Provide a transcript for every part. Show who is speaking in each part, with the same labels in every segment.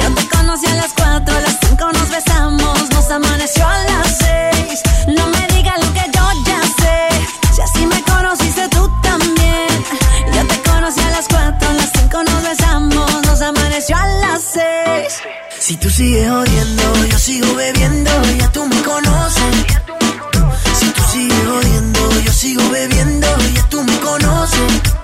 Speaker 1: Yo te conocí a las cuatro, a las cinco nos besamos, nos amaneció a las seis. No me digas lo que yo ya sé. Si así me conociste tú también. Yo te conocí a las cuatro, a las cinco nos besamos, nos amaneció a las seis.
Speaker 2: Si tú sigues odiando, yo sigo bebiendo, ya tú me conoces. Si tú sigues odiando, yo sigo bebiendo, ya tú me conoces.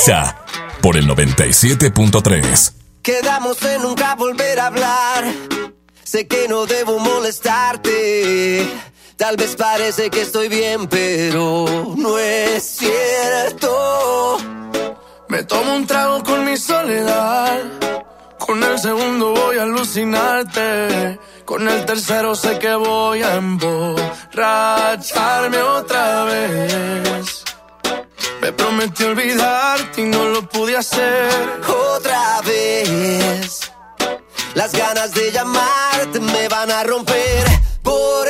Speaker 3: Exa, por el 97.3.
Speaker 4: Quedamos en nunca volver a hablar. Sé que no debo molestarte. Tal vez parece que estoy bien, pero no es cierto.
Speaker 5: Me tomo un trago con mi soledad. Con el segundo voy a alucinarte. Con el tercero sé que voy a emborracharme otra vez. Me prometí olvidarte y no lo pude hacer.
Speaker 4: Otra vez. Las ganas de llamarte me van a romper. Por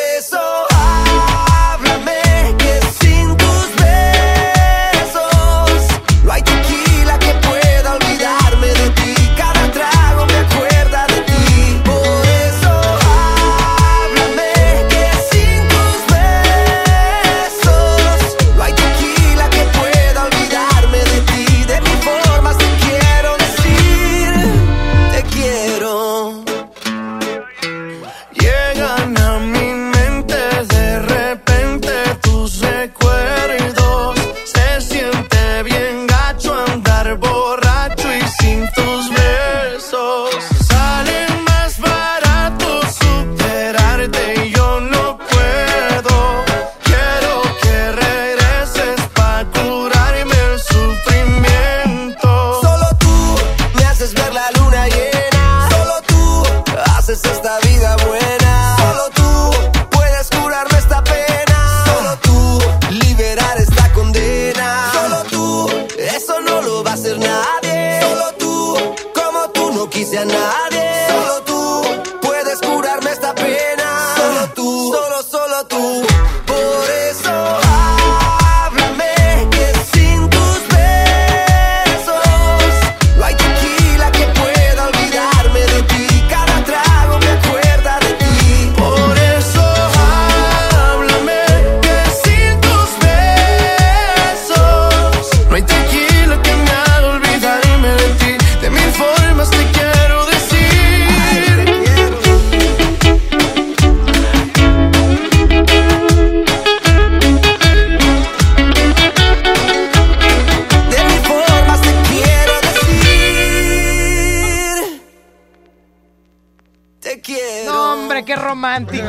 Speaker 6: romántico.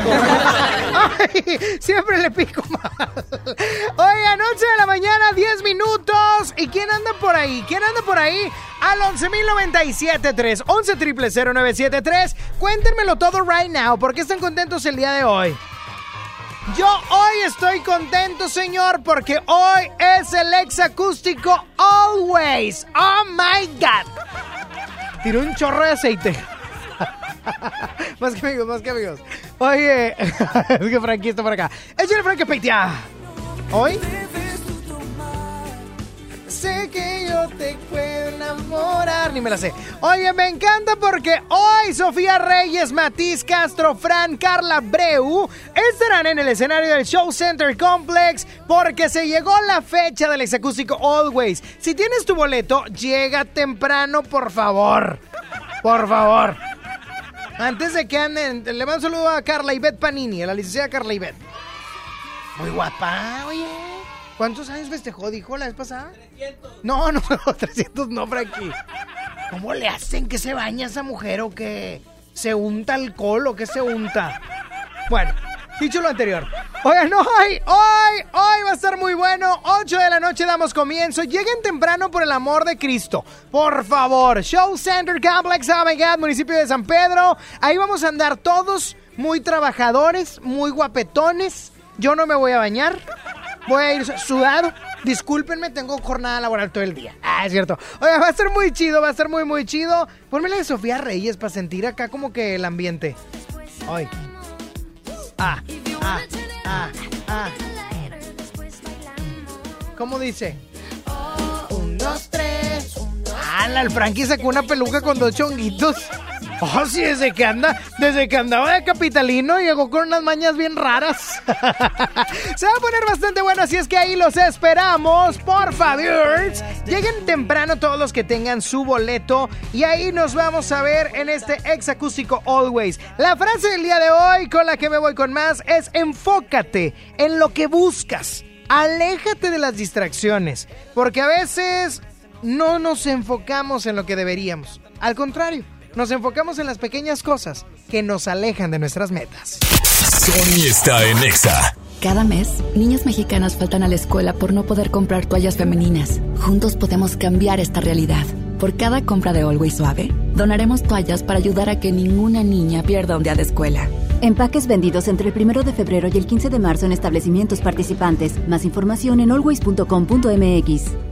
Speaker 6: Ay, siempre le pico más. Oigan, 11 de la mañana, 10 minutos. ¿Y quién anda por ahí? ¿Quién anda por ahí? Al 11.097.3, 11 triple 0973. Cuéntenmelo todo right now. ¿Por qué están contentos el día de hoy? Yo hoy estoy contento, señor, porque hoy es el ex acústico Always. Oh my God. Tiró un chorro de aceite. más que amigos, más que amigos. Oye, es que Frankie está por acá. Échale Frankie Peitia. Hoy. Sé que yo te puedo enamorar. Ni me la sé. Oye, me encanta porque hoy Sofía Reyes, Matiz Castro, Fran, Carla Breu estarán en el escenario del Show Center Complex porque se llegó la fecha del exacústico Always. Si tienes tu boleto, llega temprano, por favor. Por favor. Antes de que anden, le mando un saludo a Carla Ivette Panini, a la licenciada Carla Ivette. Muy guapa, oye. ¿Cuántos años festejó? Dijo la vez pasada. 300. No, no, no, 300 no, Frankie. ¿Cómo le hacen que se baña esa mujer o que se unta alcohol o que se unta? Bueno, dicho lo anterior. Oigan, hoy, hoy, hoy va a estar muy bueno. 8 de la noche damos comienzo. Lleguen temprano por el amor de Cristo. Por favor. Show Center Complex, oh my municipio de San Pedro. Ahí vamos a andar todos muy trabajadores, muy guapetones. Yo no me voy a bañar. Voy a ir sudado. Discúlpenme, tengo jornada laboral todo el día. Ah, es cierto. Oiga, va a ser muy chido, va a ser muy, muy chido. Pónmela de Sofía Reyes para sentir acá como que el ambiente. Ay. Ah, ah, ah, ah. ¿Cómo dice? Un, dos, tres. Ah, la- el Frankie sacó una peluca con dos chonguitos. Oh, sí, desde que anda, desde que andaba de capitalino llegó con unas mañas bien raras. Se va a poner bastante bueno, así es que ahí los esperamos, por favor. Lleguen temprano todos los que tengan su boleto y ahí nos vamos a ver en este ex acústico Always. La frase del día de hoy con la que me voy con más es enfócate en lo que buscas. Aléjate de las distracciones, porque a veces no nos enfocamos en lo que deberíamos. Al contrario, nos enfocamos en las pequeñas cosas que nos alejan de nuestras metas.
Speaker 3: Sony está en Exa.
Speaker 7: Cada mes, niñas mexicanas faltan a la escuela por no poder comprar toallas femeninas. Juntos podemos cambiar esta realidad. Por cada compra de Always Suave, donaremos toallas para ayudar a que ninguna niña pierda un día de escuela.
Speaker 8: Empaques vendidos entre el 1 de febrero y el 15 de marzo en establecimientos participantes. Más información en always.com.mx.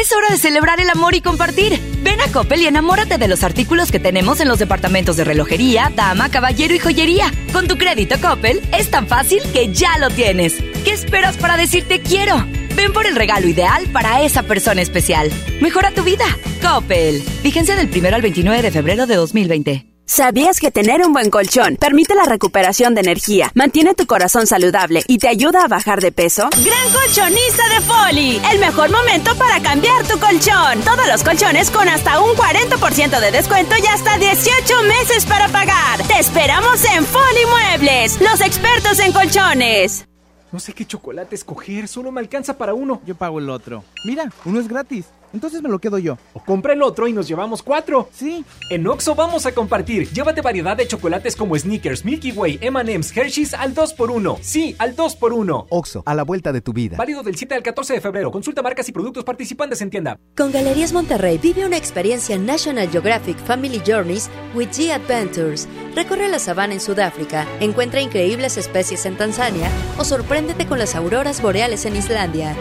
Speaker 9: Es hora de celebrar el amor y compartir. Ven a Coppel y enamórate de los artículos que tenemos en los departamentos de relojería, dama, caballero y joyería. Con tu crédito Coppel es tan fácil que ya lo tienes. ¿Qué esperas para decirte quiero? Ven por el regalo ideal para esa persona especial. Mejora tu vida. Coppel. Vigencia del 1 al 29 de febrero de 2020.
Speaker 10: ¿Sabías que tener un buen colchón permite la recuperación de energía, mantiene tu corazón saludable y te ayuda a bajar de peso?
Speaker 11: Gran colchonista de Foli, el mejor momento para cambiar tu colchón. Todos los colchones con hasta un 40% de descuento y hasta 18 meses para pagar. Te esperamos en Foli Muebles, los expertos en colchones.
Speaker 12: No sé qué chocolate escoger, solo me alcanza para uno.
Speaker 13: Yo pago el otro. Mira, uno es gratis. Entonces me lo quedo yo.
Speaker 12: O compra el otro y nos llevamos cuatro.
Speaker 13: Sí.
Speaker 12: En Oxo vamos a compartir. Llévate variedad de chocolates como Snickers, Milky Way, M&M's, Hershey's al 2x1. Sí, al 2x1.
Speaker 13: Oxo, a la vuelta de tu vida.
Speaker 12: Válido del 7 al 14 de febrero. Consulta marcas y productos participantes en tienda.
Speaker 14: Con Galerías Monterrey vive una experiencia National Geographic Family Journeys with G Adventures. Recorre la sabana en Sudáfrica, encuentra increíbles especies en Tanzania o sorpréndete con las auroras boreales en Islandia.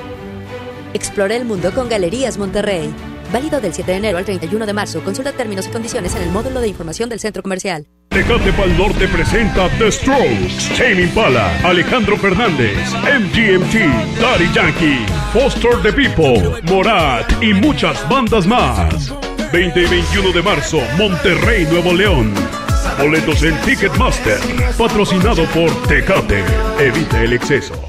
Speaker 14: Explora el mundo con Galerías Monterrey. Válido del 7 de enero al 31 de marzo. Consulta términos y condiciones en el módulo de información del centro comercial.
Speaker 15: Tecate Pal Norte presenta The Strokes, Tame Impala, Alejandro Fernández, MGMT, Daddy Yankee, Foster the People, Morat y muchas bandas más. 20 y 21 de marzo, Monterrey, Nuevo León. Boletos en Ticketmaster, patrocinado por Tecate. Evita el exceso.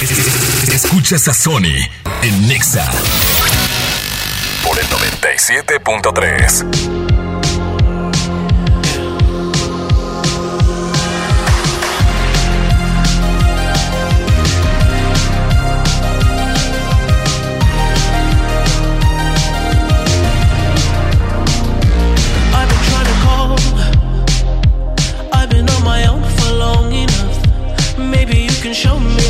Speaker 3: Escuchas a Sony en Nexa por el 97.3.
Speaker 16: I've been trying to call. I've been on my own for long enough. Maybe you can show me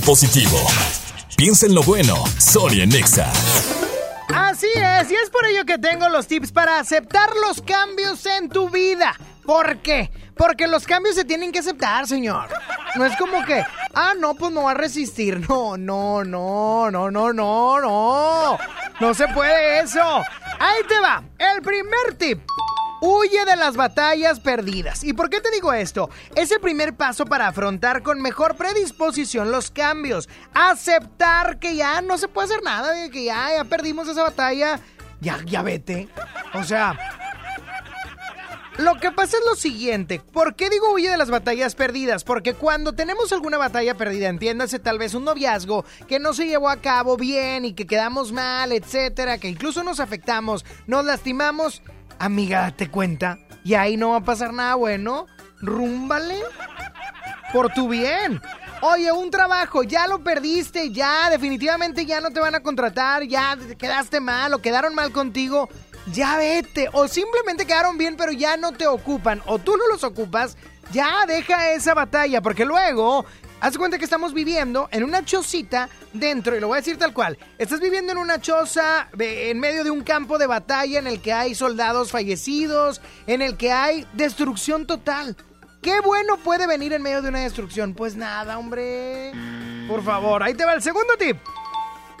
Speaker 3: Positivo. Piensa en lo bueno. Sonia Nexa.
Speaker 6: Así es, y es por ello que tengo los tips para aceptar los cambios en tu vida. ¿Por qué? Porque los cambios se tienen que aceptar, señor. No es como que, ah, no, pues no va a resistir. No, no, no, no, no, no, no. No se puede eso. Ahí te va. El primer tip. Huye de las batallas perdidas. ¿Y por qué te digo esto? Es el primer paso para afrontar con mejor predisposición los cambios. Aceptar que ya no se puede hacer nada, que ya, ya perdimos esa batalla. Ya, ya vete. O sea, lo que pasa es lo siguiente, ¿por qué digo huye de las batallas perdidas? Porque cuando tenemos alguna batalla perdida, entiéndase tal vez un noviazgo que no se llevó a cabo bien y que quedamos mal, etcétera, que incluso nos afectamos, nos lastimamos, amiga, date cuenta, y ahí no va a pasar nada bueno, rúmbale por tu bien. Oye, un trabajo, ya lo perdiste, ya definitivamente ya no te van a contratar, ya quedaste mal o quedaron mal contigo, ya vete. O simplemente quedaron bien pero ya no te ocupan o tú no los ocupas, ya deja esa batalla porque luego... Haz cuenta que estamos viviendo en una chocita dentro, y lo voy a decir tal cual. Estás viviendo en una choza en medio de un campo de batalla en el que hay soldados fallecidos, en el que hay destrucción total. ¿Qué bueno puede venir en medio de una destrucción? Pues nada, hombre. Por favor, ahí te va el segundo tip.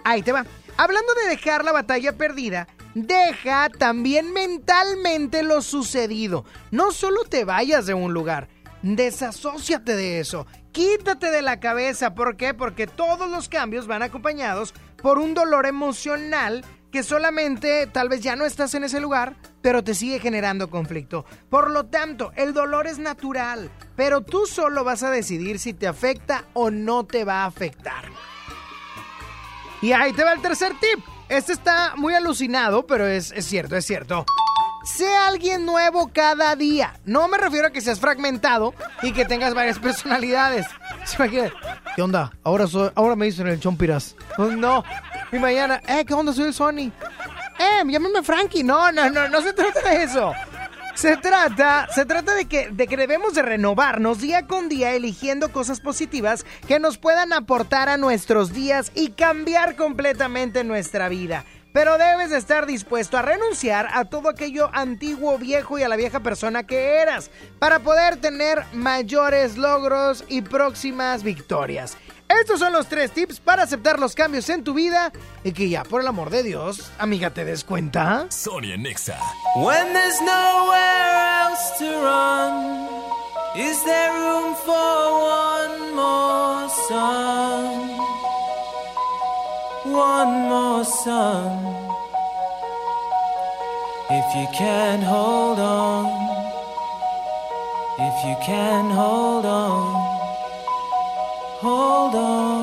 Speaker 6: Ahí te va. Hablando de dejar la batalla perdida, deja también mentalmente lo sucedido. No solo te vayas de un lugar, desasóciate de eso. Quítate de la cabeza. ¿Por qué? Porque todos los cambios van acompañados por un dolor emocional que solamente tal vez ya no estás en ese lugar, pero te sigue generando conflicto. Por lo tanto, el dolor es natural, pero tú solo vas a decidir si te afecta o no te va a afectar. Y ahí te va el tercer tip. Este está muy alucinado, pero es, es cierto, es cierto. Sé alguien nuevo cada día. No me refiero a que seas fragmentado y que tengas varias personalidades. ¿Qué onda? Ahora, soy, ahora me dicen el Chompiras. Pues no. Y mañana, eh, ¿qué onda? Soy el Sony. Eh, llámame Frankie. No, no, no, no se trata de eso. Se trata, se trata de que, de que debemos de renovarnos día con día eligiendo cosas positivas que nos puedan aportar a nuestros días y cambiar completamente nuestra vida. Pero debes de estar dispuesto a renunciar a todo aquello antiguo, viejo y a la vieja persona que eras para poder tener mayores logros y próximas victorias. Estos son los tres tips para aceptar los cambios en tu vida y que ya, por el amor de Dios, amiga, ¿te des cuenta?
Speaker 3: Sonia Nexa.
Speaker 17: When there's nowhere else to run, is there room for one more sun? One more sun. If you can hold on, if you can hold on, hold on.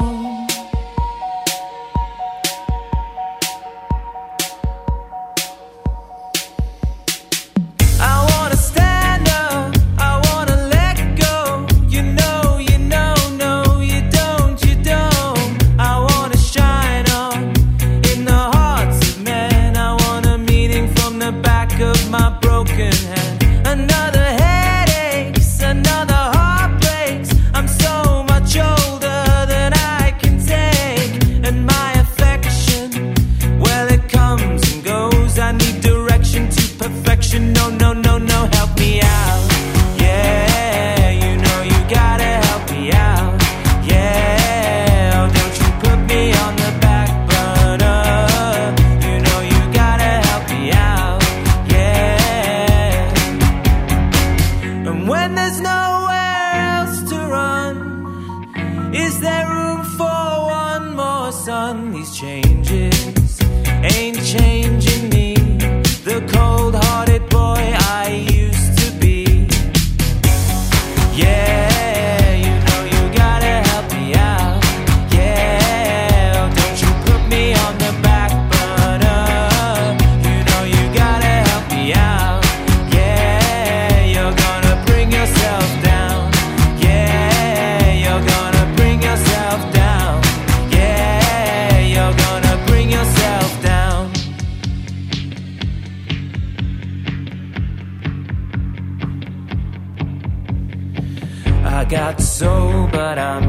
Speaker 17: But I'm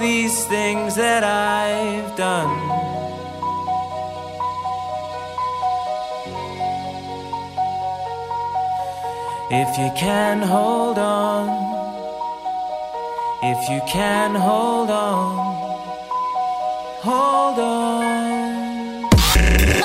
Speaker 17: These things that I've done. If you can hold on, if you can hold on, hold on.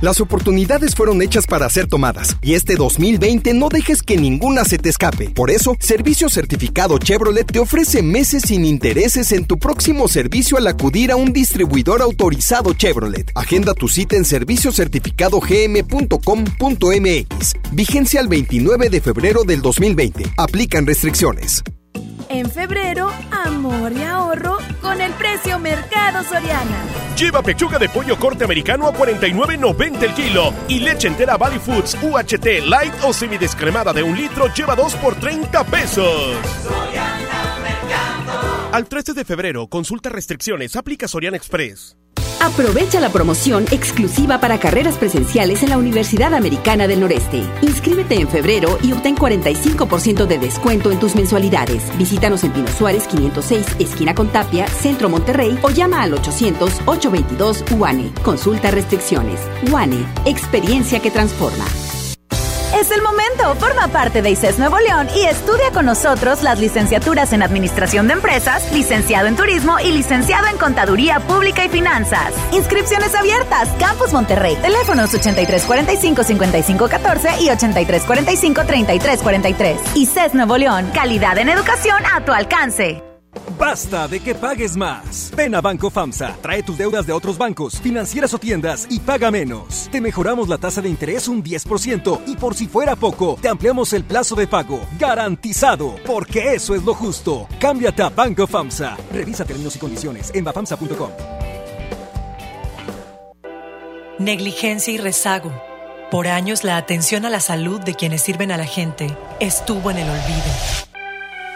Speaker 18: Las oportunidades fueron hechas para ser tomadas y este 2020 no dejes que ninguna se te escape. Por eso, Servicio Certificado Chevrolet te ofrece meses sin intereses en tu próximo servicio al acudir a un distribuidor autorizado Chevrolet. Agenda tu cita en serviciocertificadogm.com.mx. Vigencia el 29 de febrero del 2020. Aplican restricciones.
Speaker 19: En febrero, amor y ahorro con el precio Mercado Soriana.
Speaker 20: Lleva pechuga de pollo corte americano a 49.90 el kilo y leche entera Valley Foods UHT light o semidescremada de un litro lleva 2 por 30 pesos. Al 13 de febrero, consulta restricciones, aplica Soriana Express.
Speaker 21: Aprovecha la promoción exclusiva para carreras presenciales en la Universidad Americana del Noreste. Inscríbete en febrero y obtén 45% de descuento en tus mensualidades. Visítanos en Pino Suárez 506, esquina con Tapia, Centro Monterrey o llama al 800-822 UANE. Consulta restricciones. UANE, experiencia que transforma.
Speaker 22: Es el momento. Forma parte de ICES Nuevo León y estudia con nosotros las licenciaturas en Administración de Empresas, licenciado en Turismo y licenciado en Contaduría Pública y Finanzas. Inscripciones abiertas. Campus Monterrey. Teléfonos 8345-5514 y 8345-3343. ICES Nuevo León. Calidad en educación a tu alcance.
Speaker 12: Basta de que pagues más. Ven a Banco FAMSA, trae tus deudas de otros bancos, financieras o tiendas y paga menos. Te mejoramos la tasa de interés un 10% y por si fuera poco, te ampliamos el plazo de pago. Garantizado, porque eso es lo justo. Cámbiate a Banco FAMSA. Revisa términos y condiciones en bafamsa.com.
Speaker 23: Negligencia y rezago. Por años la atención a la salud de quienes sirven a la gente estuvo en el olvido.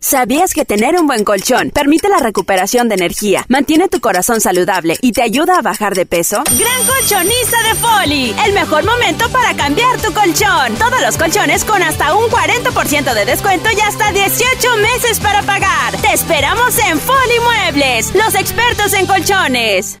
Speaker 24: ¿Sabías que tener un buen colchón permite la recuperación de energía, mantiene tu corazón saludable y te ayuda a bajar de peso?
Speaker 11: Gran colchonista de Foli, el mejor momento para cambiar tu colchón. Todos los colchones con hasta un 40% de descuento y hasta 18 meses para pagar. Te esperamos en Foli Muebles, los expertos en colchones.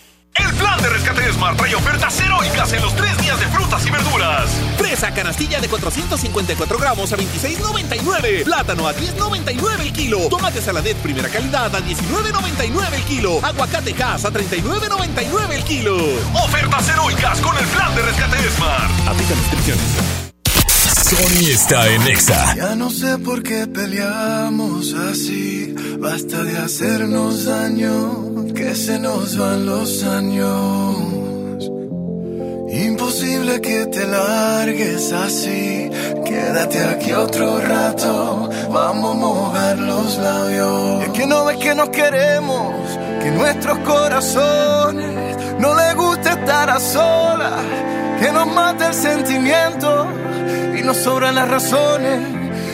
Speaker 25: El plan de rescate de Smart trae ofertas heroicas en los tres días de frutas y verduras. Fresa canastilla de 454 gramos a 26,99. Plátano a 10,99 el kilo. Tomate saladet primera calidad a 19,99 el kilo. Aguacate Hass a 39,99 el kilo. Ofertas heroicas con el plan de rescate de Smart. Aplica restricciones.
Speaker 3: Sony está en Exa.
Speaker 5: Ya no sé por qué peleamos así. Basta de hacernos daño, que se nos van los años. Imposible que te largues así. Quédate aquí otro rato. Vamos a mojar los labios. Es que no ves que nos queremos, que nuestros corazones no les gusta estar a solas, que nos mata el sentimiento y nos sobran las razones.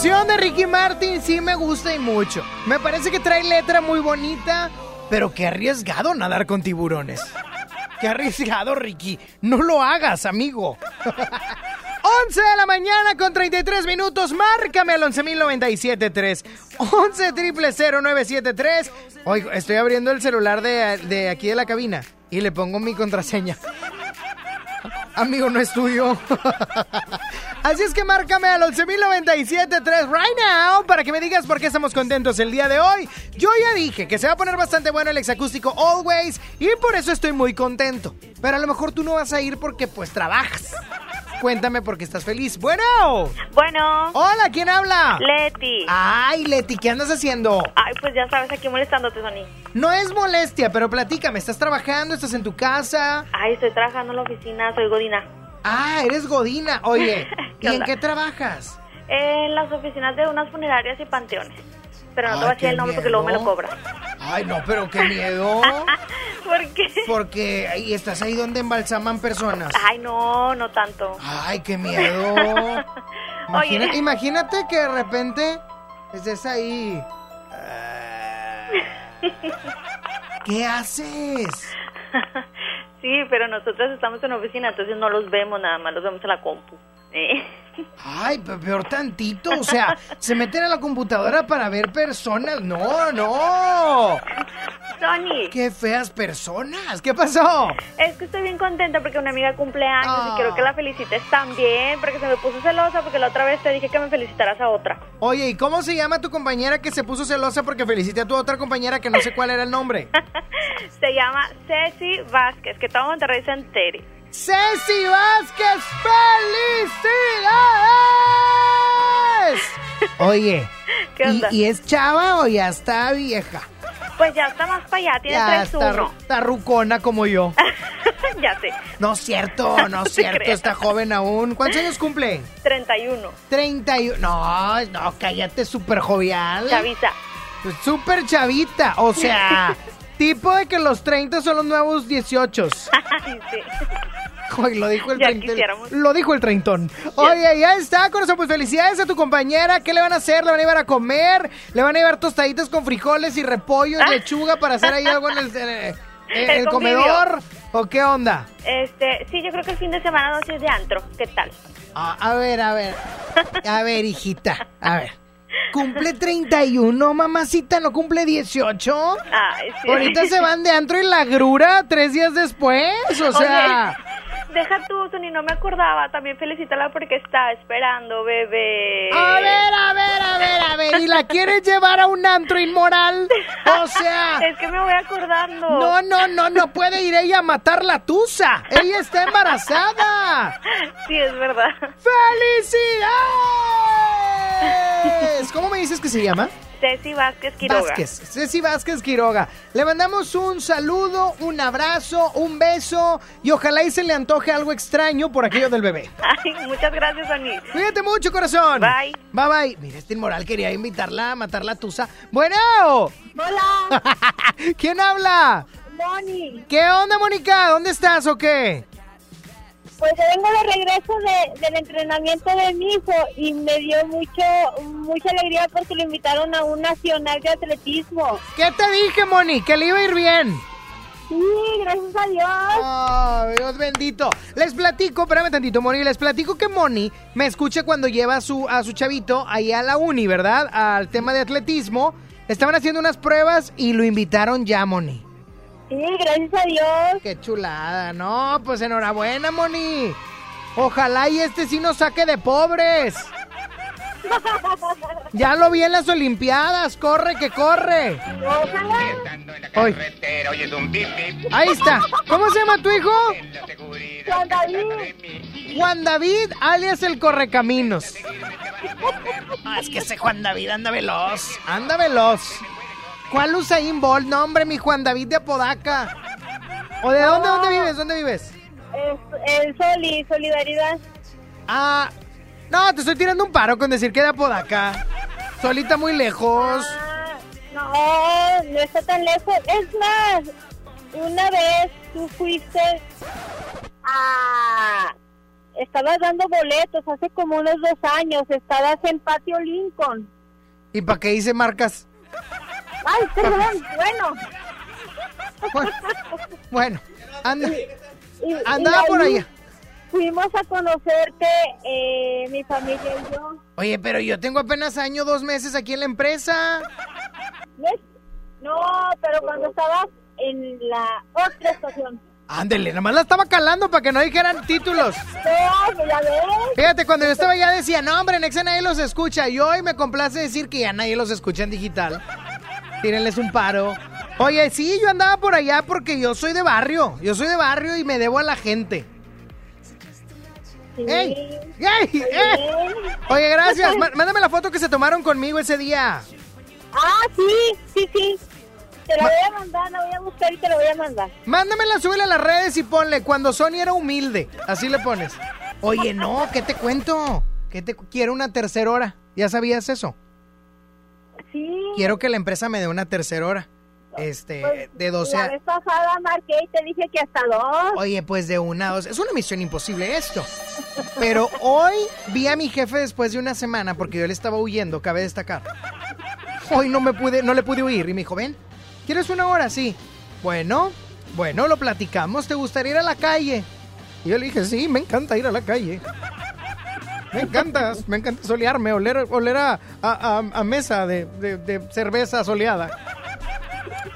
Speaker 6: canción de Ricky Martin sí me gusta y mucho. Me parece que trae letra muy bonita, pero qué arriesgado nadar con tiburones. Qué arriesgado, Ricky. No lo hagas, amigo. 11 de la mañana con 33 minutos. Márcame al 11.097.3. 11 triple 0973. Oigo, estoy abriendo el celular de, de aquí de la cabina y le pongo mi contraseña. Amigo, no es tuyo. Así es que márcame al 11.097.3 right now para que me digas por qué estamos contentos el día de hoy. Yo ya dije que se va a poner bastante bueno el exacústico Always y por eso estoy muy contento. Pero a lo mejor tú no vas a ir porque pues trabajas. Cuéntame por qué estás feliz. Bueno.
Speaker 26: Bueno.
Speaker 6: Hola, ¿quién habla?
Speaker 26: Leti.
Speaker 6: Ay, Leti, ¿qué andas haciendo?
Speaker 26: Ay, pues ya sabes, aquí molestándote, Sony.
Speaker 6: No es molestia, pero platícame, ¿estás trabajando? ¿Estás en tu casa?
Speaker 26: Ay, estoy trabajando en la oficina, soy Godina.
Speaker 6: Ah, eres Godina. Oye, ¿y
Speaker 26: ¿Qué
Speaker 6: en qué trabajas?
Speaker 26: En las oficinas de unas funerarias y panteones. Pero no te voy a decir el nombre porque luego me lo cobras.
Speaker 6: Ay, no, pero qué miedo.
Speaker 26: ¿Por qué?
Speaker 6: Porque ahí estás ahí donde embalsaman personas.
Speaker 26: Ay, no, no tanto.
Speaker 6: Ay, qué miedo.
Speaker 26: Oye.
Speaker 6: Imagínate que de repente estés ahí. ¿Qué haces?
Speaker 26: Sí, pero nosotros estamos en oficina, entonces no los vemos nada más, los vemos en la compu. ¿Eh?
Speaker 6: Ay, pe- peor tantito, o sea, se meten a la computadora para ver personas. No, no.
Speaker 26: Tony.
Speaker 6: Qué feas personas. ¿Qué pasó?
Speaker 26: Es que estoy bien contenta porque una amiga cumple años
Speaker 6: Ah.
Speaker 26: y quiero que la felicites también, porque se me puso celosa porque la otra vez te dije que me felicitaras a otra.
Speaker 6: Oye, ¿y cómo se llama tu compañera que se puso celosa porque felicité a tu otra compañera que no sé cuál era el nombre?
Speaker 26: Se llama Ceci Vázquez, que todo Monterrey se entere.
Speaker 6: ¡Ceci Vázquez! ¡Felicidades! Oye,
Speaker 26: ¿Qué
Speaker 6: ¿y,
Speaker 26: onda?
Speaker 6: y es chava o ya está vieja?
Speaker 26: Pues ya está más para allá, tiene
Speaker 6: Ya está,
Speaker 26: 3-1.
Speaker 6: ru- está rucona como yo.
Speaker 26: ya sé.
Speaker 6: No es cierto, no es cierto,
Speaker 26: creas.
Speaker 6: está joven aún. ¿Cuántos años cumple?
Speaker 26: 31.
Speaker 6: 31. No, no, cállate, súper jovial.
Speaker 26: Chavita.
Speaker 6: Pues Súper chavita, o sea, tipo de que los 30 son los nuevos 18.
Speaker 26: Ay, sí.
Speaker 6: Lo dijo el treintón. Lo dijo el treintón. Oye, ya está, corazón. Pues felicidades a tu compañera. ¿Qué le van a hacer? ¿Le van a llevar a comer? ¿Le van a llevar tostaditas con frijoles y repollo y lechuga para hacer ahí algo en el, en el- en
Speaker 26: El
Speaker 6: el
Speaker 26: convivio.
Speaker 6: comedor? ¿O qué onda?
Speaker 26: Este, sí, yo creo que el fin de semana dosis de antro. ¿Qué tal?
Speaker 6: Ah, a ver, a ver. A ver, hijita. A ver. Cumple 31, mamacita, no cumple 18.
Speaker 26: Ay, sí.
Speaker 6: Ahorita se van de antro y la grura tres días después. O sea.
Speaker 26: Oye, deja tú, Tony, no me acordaba. También felicítala porque está esperando, bebé.
Speaker 6: A ver, a ver, a ver, a ver. ¿Y la quieres llevar a un antro inmoral? O sea.
Speaker 26: Es que me voy acordando.
Speaker 6: No, no, no, no puede ir ella a matar la tusa. Ella está embarazada.
Speaker 26: Sí, es verdad.
Speaker 6: ¡Felicidades! ¿Cómo me dices que se llama?
Speaker 26: Ceci Vázquez Quiroga.
Speaker 6: Vázquez, Ceci Vázquez Quiroga. Le mandamos un saludo, un abrazo, un beso y ojalá y se le antoje algo extraño por aquello del bebé.
Speaker 26: Ay, muchas gracias, Tony.
Speaker 6: Cuídate mucho, corazón.
Speaker 26: Bye.
Speaker 6: Bye, bye. Mira, este inmoral quería invitarla a matar la tusa. Bueno.
Speaker 27: Hola,
Speaker 6: ¿Quién habla?
Speaker 27: Moni.
Speaker 6: ¿Qué onda, Mónica? ¿Dónde estás o qué?
Speaker 27: Pues yo vengo de regreso de- del entrenamiento de mi hijo y me dio mucho mucha alegría porque lo invitaron a un nacional de atletismo.
Speaker 6: ¿Qué te dije, Moni? Que le iba a ir bien.
Speaker 27: Sí, gracias a Dios.
Speaker 6: Oh, Dios bendito. Les platico, espérame tantito, Moni. Les platico que Moni me escucha cuando lleva a su, a su chavito ahí a la uni, ¿verdad? Al tema de atletismo. Estaban haciendo unas pruebas y lo invitaron ya, Moni.
Speaker 27: Sí, gracias a Dios.
Speaker 6: Qué chulada. No, pues enhorabuena, Moni. Ojalá y este sí nos saque de pobres. Ya lo vi en las Olimpiadas. Corre, que corre. Hoy. Ahí está. ¿Cómo se llama tu hijo?
Speaker 27: Juan David.
Speaker 6: Juan David, alias el Correcaminos. Ah, es que ese Juan David anda veloz. Anda veloz. ¿Cuál Usain Bolt? No, hombre, mi Juan David de Apodaca. ¿O de dónde, dónde vives? ¿Dónde vives?
Speaker 27: Es, el Soli, solidaridad.
Speaker 6: Ah, no, te estoy tirando un paro con decir que de Apodaca. Solita muy lejos.
Speaker 27: No, no está tan lejos. Es más, una vez tú fuiste a... Estabas dando boletos hace como unos dos años. Estabas en Patio Lincoln.
Speaker 6: ¿Y para qué hice marcas?
Speaker 27: Ay, perdón, bueno.
Speaker 6: Bueno, bueno, anda.
Speaker 27: Y-
Speaker 6: Andaba
Speaker 27: y
Speaker 6: por allá.
Speaker 27: Fuimos a conocerte, eh, mi familia y yo.
Speaker 6: Oye, pero yo tengo apenas año, dos meses aquí en la empresa.
Speaker 27: No, pero cuando estabas en la otra estación.
Speaker 6: Ándele, nomás la estaba calando para que no dijeran títulos.
Speaker 27: Pues ya ves.
Speaker 6: Fíjate, cuando yo estaba allá decía, no, hombre, en Exa nadie los escucha. Y hoy me complace decir que ya nadie los escucha en digital. Tírenles un paro. Oye, sí, yo andaba por allá porque yo soy de barrio. Yo soy de barrio y me debo a la gente. ¡Ey! ¡Ey! ¡Eh! Oye, gracias. Má- Mándame la foto que se tomaron conmigo ese día.
Speaker 27: Ah, sí, sí, sí. Te la voy a mandar, la voy a buscar y te la voy a mandar.
Speaker 6: Mándamela, súbela a las redes y ponle cuando Sony era humilde. Así le pones. Oye, no, ¿qué te cuento? Que te quiero una tercera hora. ¿Ya sabías eso?
Speaker 27: Sí.
Speaker 6: Quiero que la empresa me dé una tercera hora. Este, de 12
Speaker 27: La
Speaker 6: a...
Speaker 27: vez pasada marqué y te dije que hasta dos.
Speaker 6: Oye, pues de una a dos. Es una misión imposible esto. Pero hoy vi a mi jefe después de una semana porque yo le estaba huyendo, cabe destacar. Hoy no me pude, no le pude huir y me dijo, ven, ¿quieres una hora? Sí. Bueno, bueno, lo platicamos. ¿Te gustaría ir a la calle? Y yo le dije, sí, me encanta ir a la calle. Me encanta, me encanta solearme, oler, oler a, a- a- a mesa de, de- de cerveza soleada.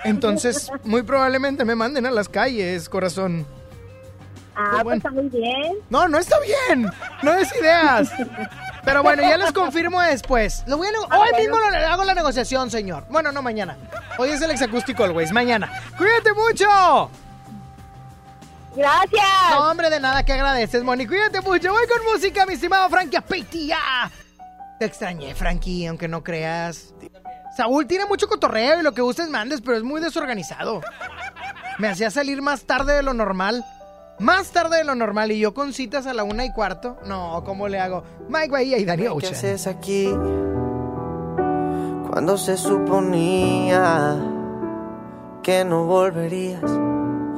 Speaker 6: Entonces, muy probablemente me manden a las calles, corazón.
Speaker 27: Ah, pues está muy bien.
Speaker 6: No, no está bien. No es ideas. Pero bueno, ya les confirmo después. Lo voy a
Speaker 27: Ah,
Speaker 6: Hoy
Speaker 27: bueno.
Speaker 6: mismo lo- hago la negociación, señor. Bueno, no mañana. Hoy es el exacústico Always. Mañana. ¡Cuídate mucho!
Speaker 27: Gracias.
Speaker 6: No, hombre, de nada que agradeces, Moni. Cuídate mucho. Voy con música, mi estimado Frankie Apetia. Te extrañé, Frankie, aunque no creas. Saúl tiene mucho cotorreo y lo que gustes mandes, pero es muy desorganizado. Me hacía salir más tarde de lo normal. Más tarde de lo normal y yo con citas a la una y cuarto. No, ¿cómo le hago? Mike Bahía y Dani
Speaker 4: ¿Qué
Speaker 6: Ocean.
Speaker 4: haces aquí? Cuando se suponía que no volverías.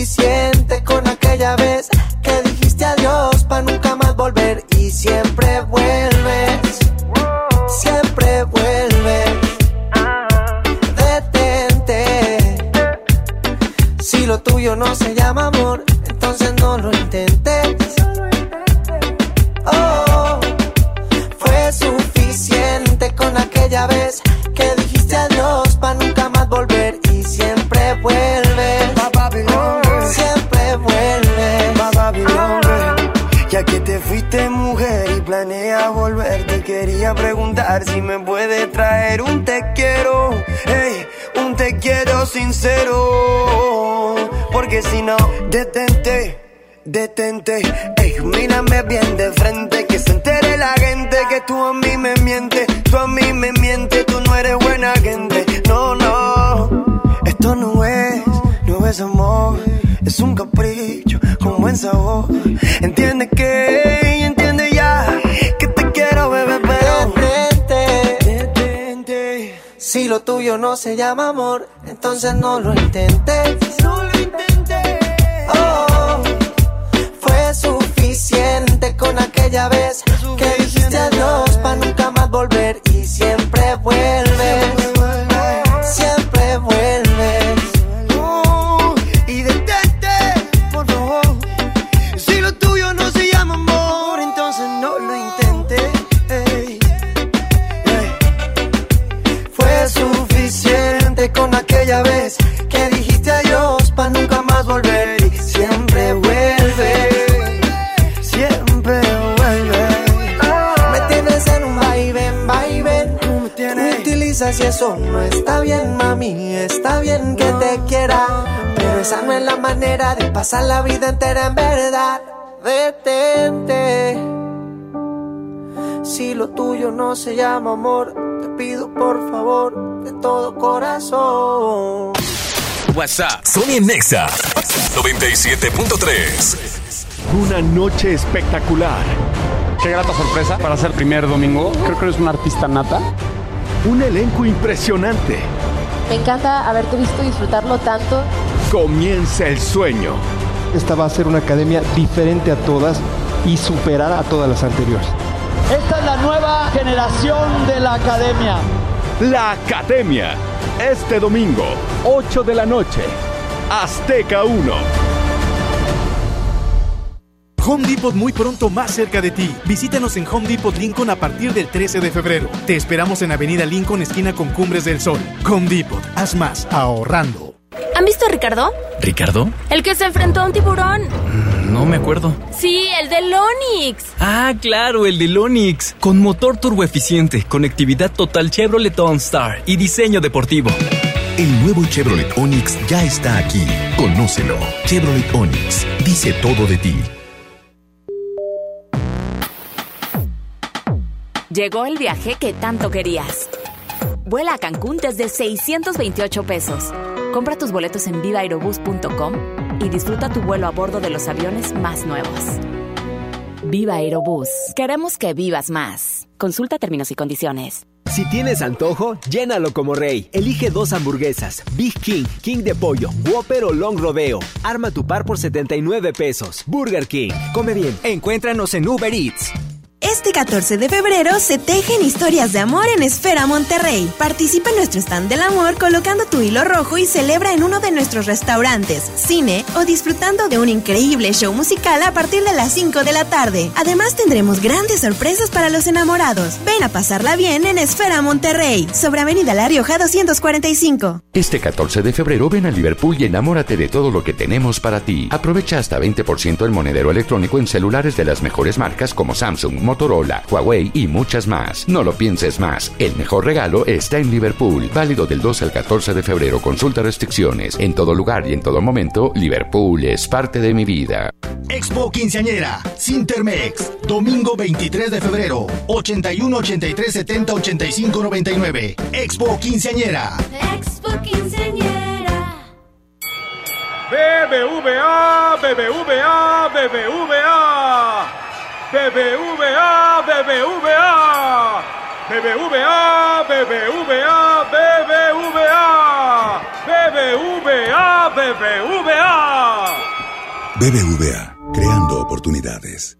Speaker 4: Suficiente con aquella vez que dijiste adiós para nunca más volver y siempre vuelves. Se llama amor, entonces no lo intentes. Vida entera en verdad. Detente. Si lo tuyo no se llama amor, te pido por favor de todo corazón.
Speaker 3: WhatsApp. Sony Nexa 97.3.
Speaker 28: Una noche espectacular.
Speaker 29: Qué grata sorpresa para ser primer domingo. Creo que eres un artista nata.
Speaker 28: Un elenco impresionante.
Speaker 19: Me encanta haberte visto disfrutarlo tanto.
Speaker 28: Comienza el sueño.
Speaker 30: Esta va a ser una academia diferente a todas y superar a todas las anteriores.
Speaker 31: Esta es la nueva generación de la academia.
Speaker 28: La Academia. Este domingo, 8 de la noche. Azteca 1.
Speaker 13: Home Depot muy pronto más cerca de ti. Visítanos en Home Depot Lincoln a partir del 13 de febrero. Te esperamos en Avenida Lincoln, esquina con Cumbres del Sol. Home Depot, haz más ahorrando.
Speaker 14: ¿Han visto a Ricardo?
Speaker 12: ¿Ricardo?
Speaker 14: El que se enfrentó a un tiburón.
Speaker 12: No me acuerdo.
Speaker 14: Sí, el del Onix.
Speaker 12: Ah, claro, el del Onix. Con motor turboeficiente, conectividad total Chevrolet OnStar y diseño deportivo.
Speaker 18: El nuevo Chevrolet Onix ya está aquí. Conócelo. Chevrolet Onix. Dice todo de ti.
Speaker 32: Llegó el viaje que tanto querías.
Speaker 33: Vuela a Cancún desde 628 pesos. Compra tus boletos en vivaaerobus.com y disfruta tu vuelo a bordo de los aviones más nuevos. Viva Aerobús. Queremos que vivas más. Consulta términos y condiciones.
Speaker 12: Si tienes antojo, llénalo como rey. Elige dos hamburguesas, Big King, King de pollo, Whopper o Long Rodeo. Arma tu par por 79 pesos. Burger King. Come bien. Encuéntranos en Uber Eats.
Speaker 34: Este 14 de febrero se tejen historias de amor en Esfera Monterrey. Participa en nuestro stand del amor colocando tu hilo rojo y celebra en uno de nuestros restaurantes, cine o disfrutando de un increíble show musical a partir de las 5 de la tarde. Además tendremos grandes sorpresas para los enamorados. Ven a pasarla bien en Esfera Monterrey, sobre Avenida La Rioja 245.
Speaker 35: Este 14 de febrero ven a Liverpool y enamórate de todo lo que tenemos para ti. Aprovecha hasta 20% el monedero electrónico en celulares de las mejores marcas como Samsung, Motorola, Huawei y muchas más. No lo pienses más. El mejor regalo está en Liverpool. Válido del 12 al 14 de febrero. Consulta restricciones. En todo lugar y en todo momento, Liverpool es parte de mi vida.
Speaker 18: Expo Quinceañera, Sintermex, domingo 23 de febrero, 81 83 70 85 99. Expo Quinceañera.
Speaker 1: Expo Quinceañera.
Speaker 36: BBVA, BBVA, BBVA. BBVA, BBVA. BBVA, BBVA, BBVA. BBVA, BBVA.
Speaker 37: BBVA, creando oportunidades.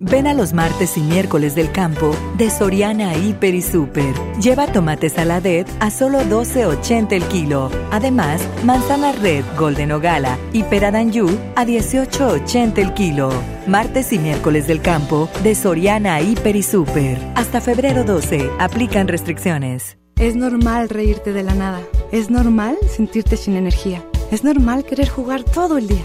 Speaker 23: Ven a los martes y miércoles del campo de Soriana Hiper y Super. Lleva tomate saladet a solo 12.80 el kilo. Además, manzana red Golden o Gala y peradanyu a 18.80 el kilo. Martes y miércoles del campo de Soriana Hiper y Super. Hasta febrero 12. Aplican restricciones.
Speaker 38: Es normal reírte de la nada. Es normal sentirte sin energía. Es normal querer jugar todo el día.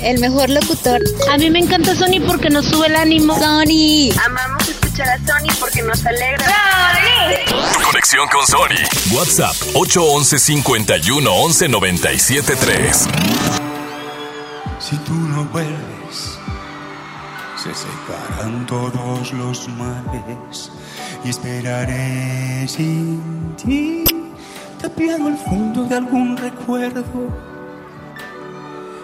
Speaker 39: El mejor locutor.
Speaker 40: A mí me encanta Sony porque nos sube el ánimo.
Speaker 39: Sony.
Speaker 40: Amamos escuchar a Sony porque nos alegra. Sony.
Speaker 3: Conexión con Sony. WhatsApp 811 51 11 97 3.
Speaker 41: Si tú no vuelves, se secarán todos los mares y esperaré sin ti, tapiado al fondo de algún recuerdo.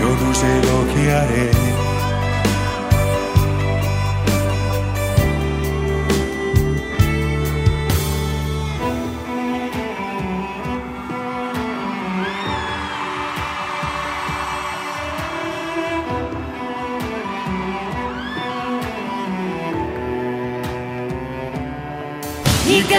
Speaker 41: Yo no sé lo que haré.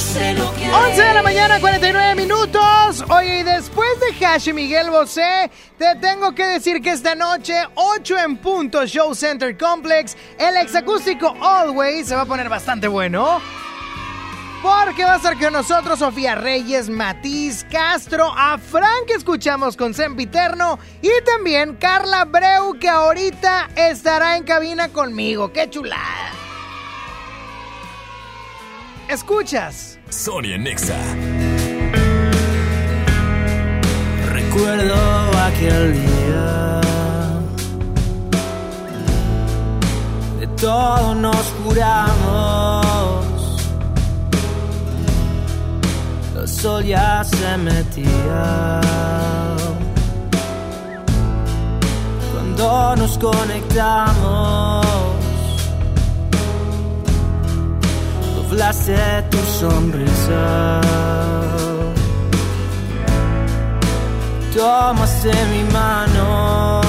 Speaker 42: sé lo que haré.
Speaker 6: 11 de la mañana, 49 minutos. Oye, y después de Hash y Miguel Bosé, te tengo que decir que esta noche, 8 en punto, Show Center Complex, el exacústico Always se va a poner bastante bueno. Porque va a estar con nosotros Sofía Reyes, Matiz Castro, a Frank que escuchamos con Sempiterno y también Carla Breu que ahorita estará en cabina conmigo. ¡Qué chulada! Escuchas.
Speaker 3: Sonia Nexa.
Speaker 17: Recuerdo aquel día. De todo nos curamos. El sol ya se metía. Cuando nos conectamos. Doblaste tu sonrisa. Tomaste mi mano.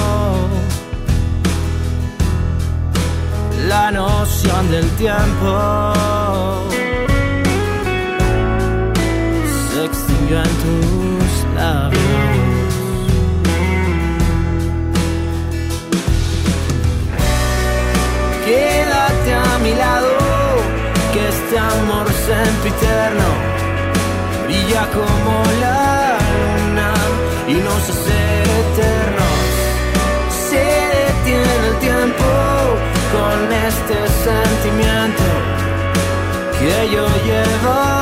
Speaker 17: La noción del tiempo se extinguió en tus labios. Quédate a mi lado amor sempiterno brilla como la luna y nos hace eternos. Se detiene el tiempo con este sentimiento que yo llevo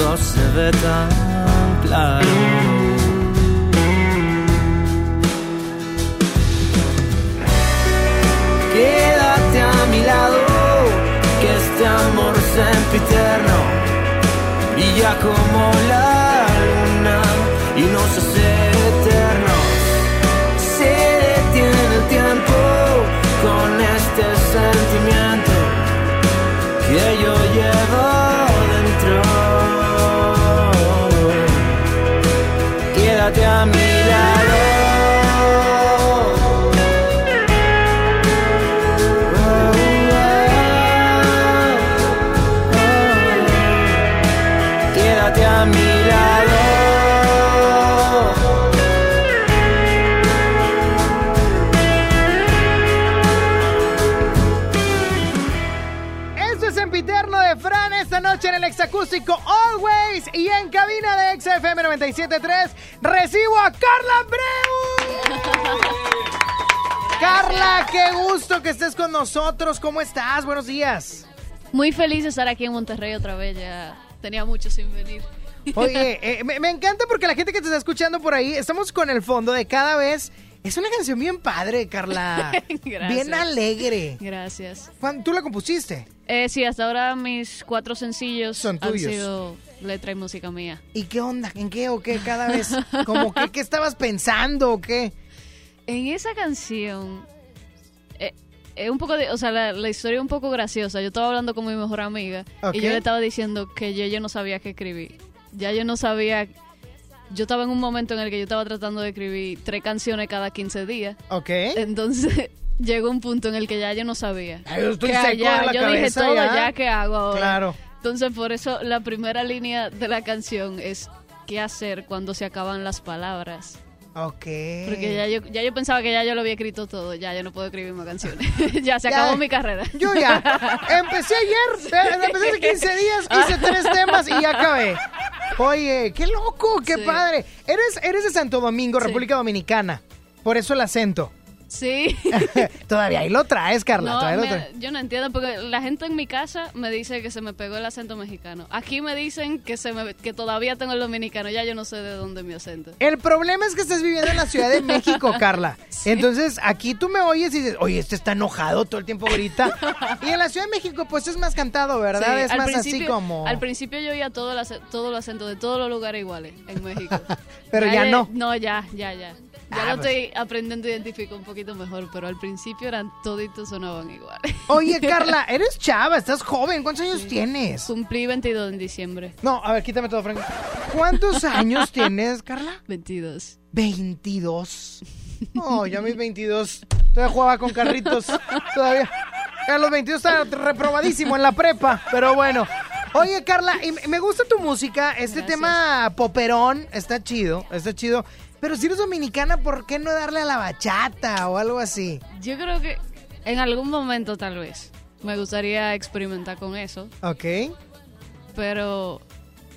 Speaker 17: todo se ve tan claro. Quédate a mi lado, que este amor sempiterno brilla como la luna y nos hace eternos. Se detiene el tiempo con este sentimiento
Speaker 6: de XFM 97.3 recibo a Carla Breu. Carla, qué gusto que estés con nosotros. ¿Cómo estás? Buenos días.
Speaker 43: Muy feliz de estar aquí en Monterrey otra vez. Ya tenía mucho sin venir.
Speaker 6: Oye, eh, me, me encanta porque la gente que te está escuchando por ahí, estamos con el fondo de cada vez. Es una canción bien padre, Carla.
Speaker 43: Gracias.
Speaker 6: Bien alegre.
Speaker 43: Gracias.
Speaker 6: ¿Cuándo- ¿Tú la compusiste?
Speaker 43: Eh, sí, hasta ahora mis cuatro sencillos
Speaker 6: Son
Speaker 43: han
Speaker 6: tuyos.
Speaker 43: sido letra y música mía.
Speaker 6: ¿Y qué onda? ¿En qué o qué cada vez? ¿Como que qué estabas pensando o qué?
Speaker 43: En esa canción, eh, es un poco de, o sea, la, la historia es un poco graciosa. Yo estaba hablando con mi mejor amiga
Speaker 6: Ok.
Speaker 43: y yo le estaba diciendo que yo, yo no sabía qué escribir. Ya yo no sabía. Yo estaba en un momento en el que yo estaba tratando de escribir tres canciones cada 15 días.
Speaker 6: Ok.
Speaker 43: Entonces llegó un punto en el que ya yo no sabía.
Speaker 6: Ay, yo estoy
Speaker 43: ¿Qué
Speaker 6: seco
Speaker 43: ya?
Speaker 6: de la
Speaker 43: Yo dije todo,
Speaker 6: ya.
Speaker 43: ya, ¿qué hago ahora?
Speaker 6: Claro.
Speaker 43: Entonces por eso la primera línea de la canción es qué hacer cuando se acaban las palabras.
Speaker 6: Ok.
Speaker 43: Porque ya yo, ya yo pensaba que ya yo lo había escrito todo, ya yo no puedo escribir más canciones. ya se acabó
Speaker 6: Ya.
Speaker 43: mi carrera.
Speaker 6: Yo ya. Empecé ayer, empecé hace 15 días, hice tres temas y ya acabé. Oye, qué loco, qué
Speaker 43: Sí.
Speaker 6: padre. Eres, eres de Santo Domingo, República Dominicana. Por eso el acento.
Speaker 43: Sí.
Speaker 6: Todavía ahí lo traes, Carla.
Speaker 43: No,
Speaker 6: todavía lo
Speaker 43: me-
Speaker 6: traes.
Speaker 43: yo no entiendo porque la gente en mi casa me dice que se me pegó el acento mexicano. Aquí me dicen que se me, que todavía tengo el dominicano. Ya yo no sé de dónde mi acento.
Speaker 6: El problema es que estás viviendo en la Ciudad de México, Carla. Entonces, aquí tú me oyes y dices, oye, este está enojado, todo el tiempo grita. Y en la Ciudad de México, pues es más cantado, ¿verdad?
Speaker 43: Sí,
Speaker 6: es más así como...
Speaker 43: Al principio yo oía todo el ace- todos los acentos de todos los lugares iguales en México.
Speaker 6: Pero ya
Speaker 43: de-
Speaker 6: no.
Speaker 43: No, ya, ya, ya. Ya
Speaker 6: Ah,
Speaker 43: lo
Speaker 6: pues.
Speaker 43: estoy aprendiendo a identificar un poquito mejor, pero al principio eran toditos sonaban iguales.
Speaker 6: Oye, Carla, eres chava, estás joven. ¿Cuántos años tienes?
Speaker 43: Cumplí 22 en diciembre.
Speaker 6: No, a ver, quítame todo, Frank. ¿Cuántos años tienes, Carla?
Speaker 43: 22.
Speaker 6: 22. Oh, ya mis 22. Todavía jugaba con carritos. Todavía. A los 22 estaba reprobadísimo en la prepa. Pero bueno. Oye, Carla, y me- me gusta tu música. Este tema poperón está chido. Está chido. Pero si eres dominicana, ¿por qué no darle a la bachata o algo así?
Speaker 43: Yo creo que en algún momento tal vez me gustaría experimentar con eso,
Speaker 6: Ok.
Speaker 43: pero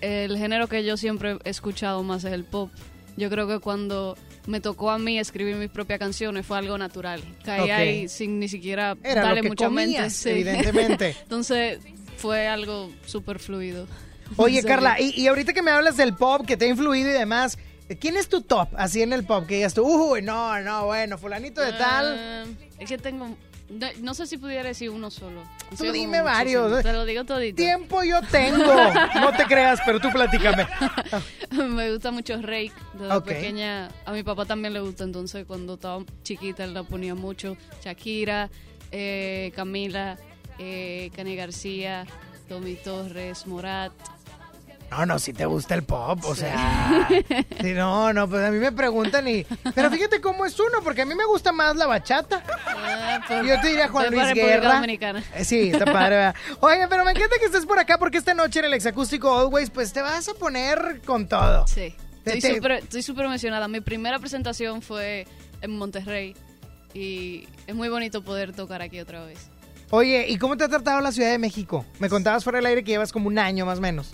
Speaker 43: el género que yo siempre he escuchado más es el pop. Yo creo que cuando me tocó a mí escribir mis propias canciones fue algo natural. Caí
Speaker 6: Ok.
Speaker 43: ahí sin ni siquiera
Speaker 6: Era lo
Speaker 43: darle
Speaker 6: que
Speaker 43: mucha mente. sí.
Speaker 6: evidentemente.
Speaker 43: Entonces fue algo súper fluido.
Speaker 6: Oye. Carla, y, y ahorita que me hablas del pop que te ha influido y demás, ¿quién es tu top así en el pop? Que digas tú, uy, no, no, bueno, fulanito de tal.
Speaker 43: Ah, es que tengo... No, no sé si pudiera decir uno solo.
Speaker 6: Tú dime varios.
Speaker 43: muchísimo. Te lo digo todito.
Speaker 6: Tiempo yo tengo. No te creas, pero tú platícame.
Speaker 43: me gusta mucho Rake. Desde pequeña a mi papá también le gusta, entonces cuando estaba chiquita él la ponía mucho. Shakira, eh, Camila, eh, Cani García, Tommy Torres, Morat.
Speaker 6: No, no, si te gusta el pop, o sea. Sí, no, no, pues a mí me preguntan y. Pero fíjate cómo es uno, porque a mí me gusta más la bachata. Yo te diría Juan Luis
Speaker 43: República
Speaker 6: Guerra.
Speaker 43: Dominicana.
Speaker 6: Eh, Sí, está padre. ¿verdad? Oye, pero me encanta que estés por acá porque esta noche en el exacústico Always, pues te vas a poner con todo.
Speaker 43: Sí.
Speaker 6: Te-
Speaker 43: Estoy súper estoy súper emocionada. Mi primera presentación fue en Monterrey y es muy bonito poder tocar aquí otra vez.
Speaker 6: Oye, ¿y cómo te ha tratado la Ciudad de México? Me contabas fuera del aire que llevas como un año más o menos.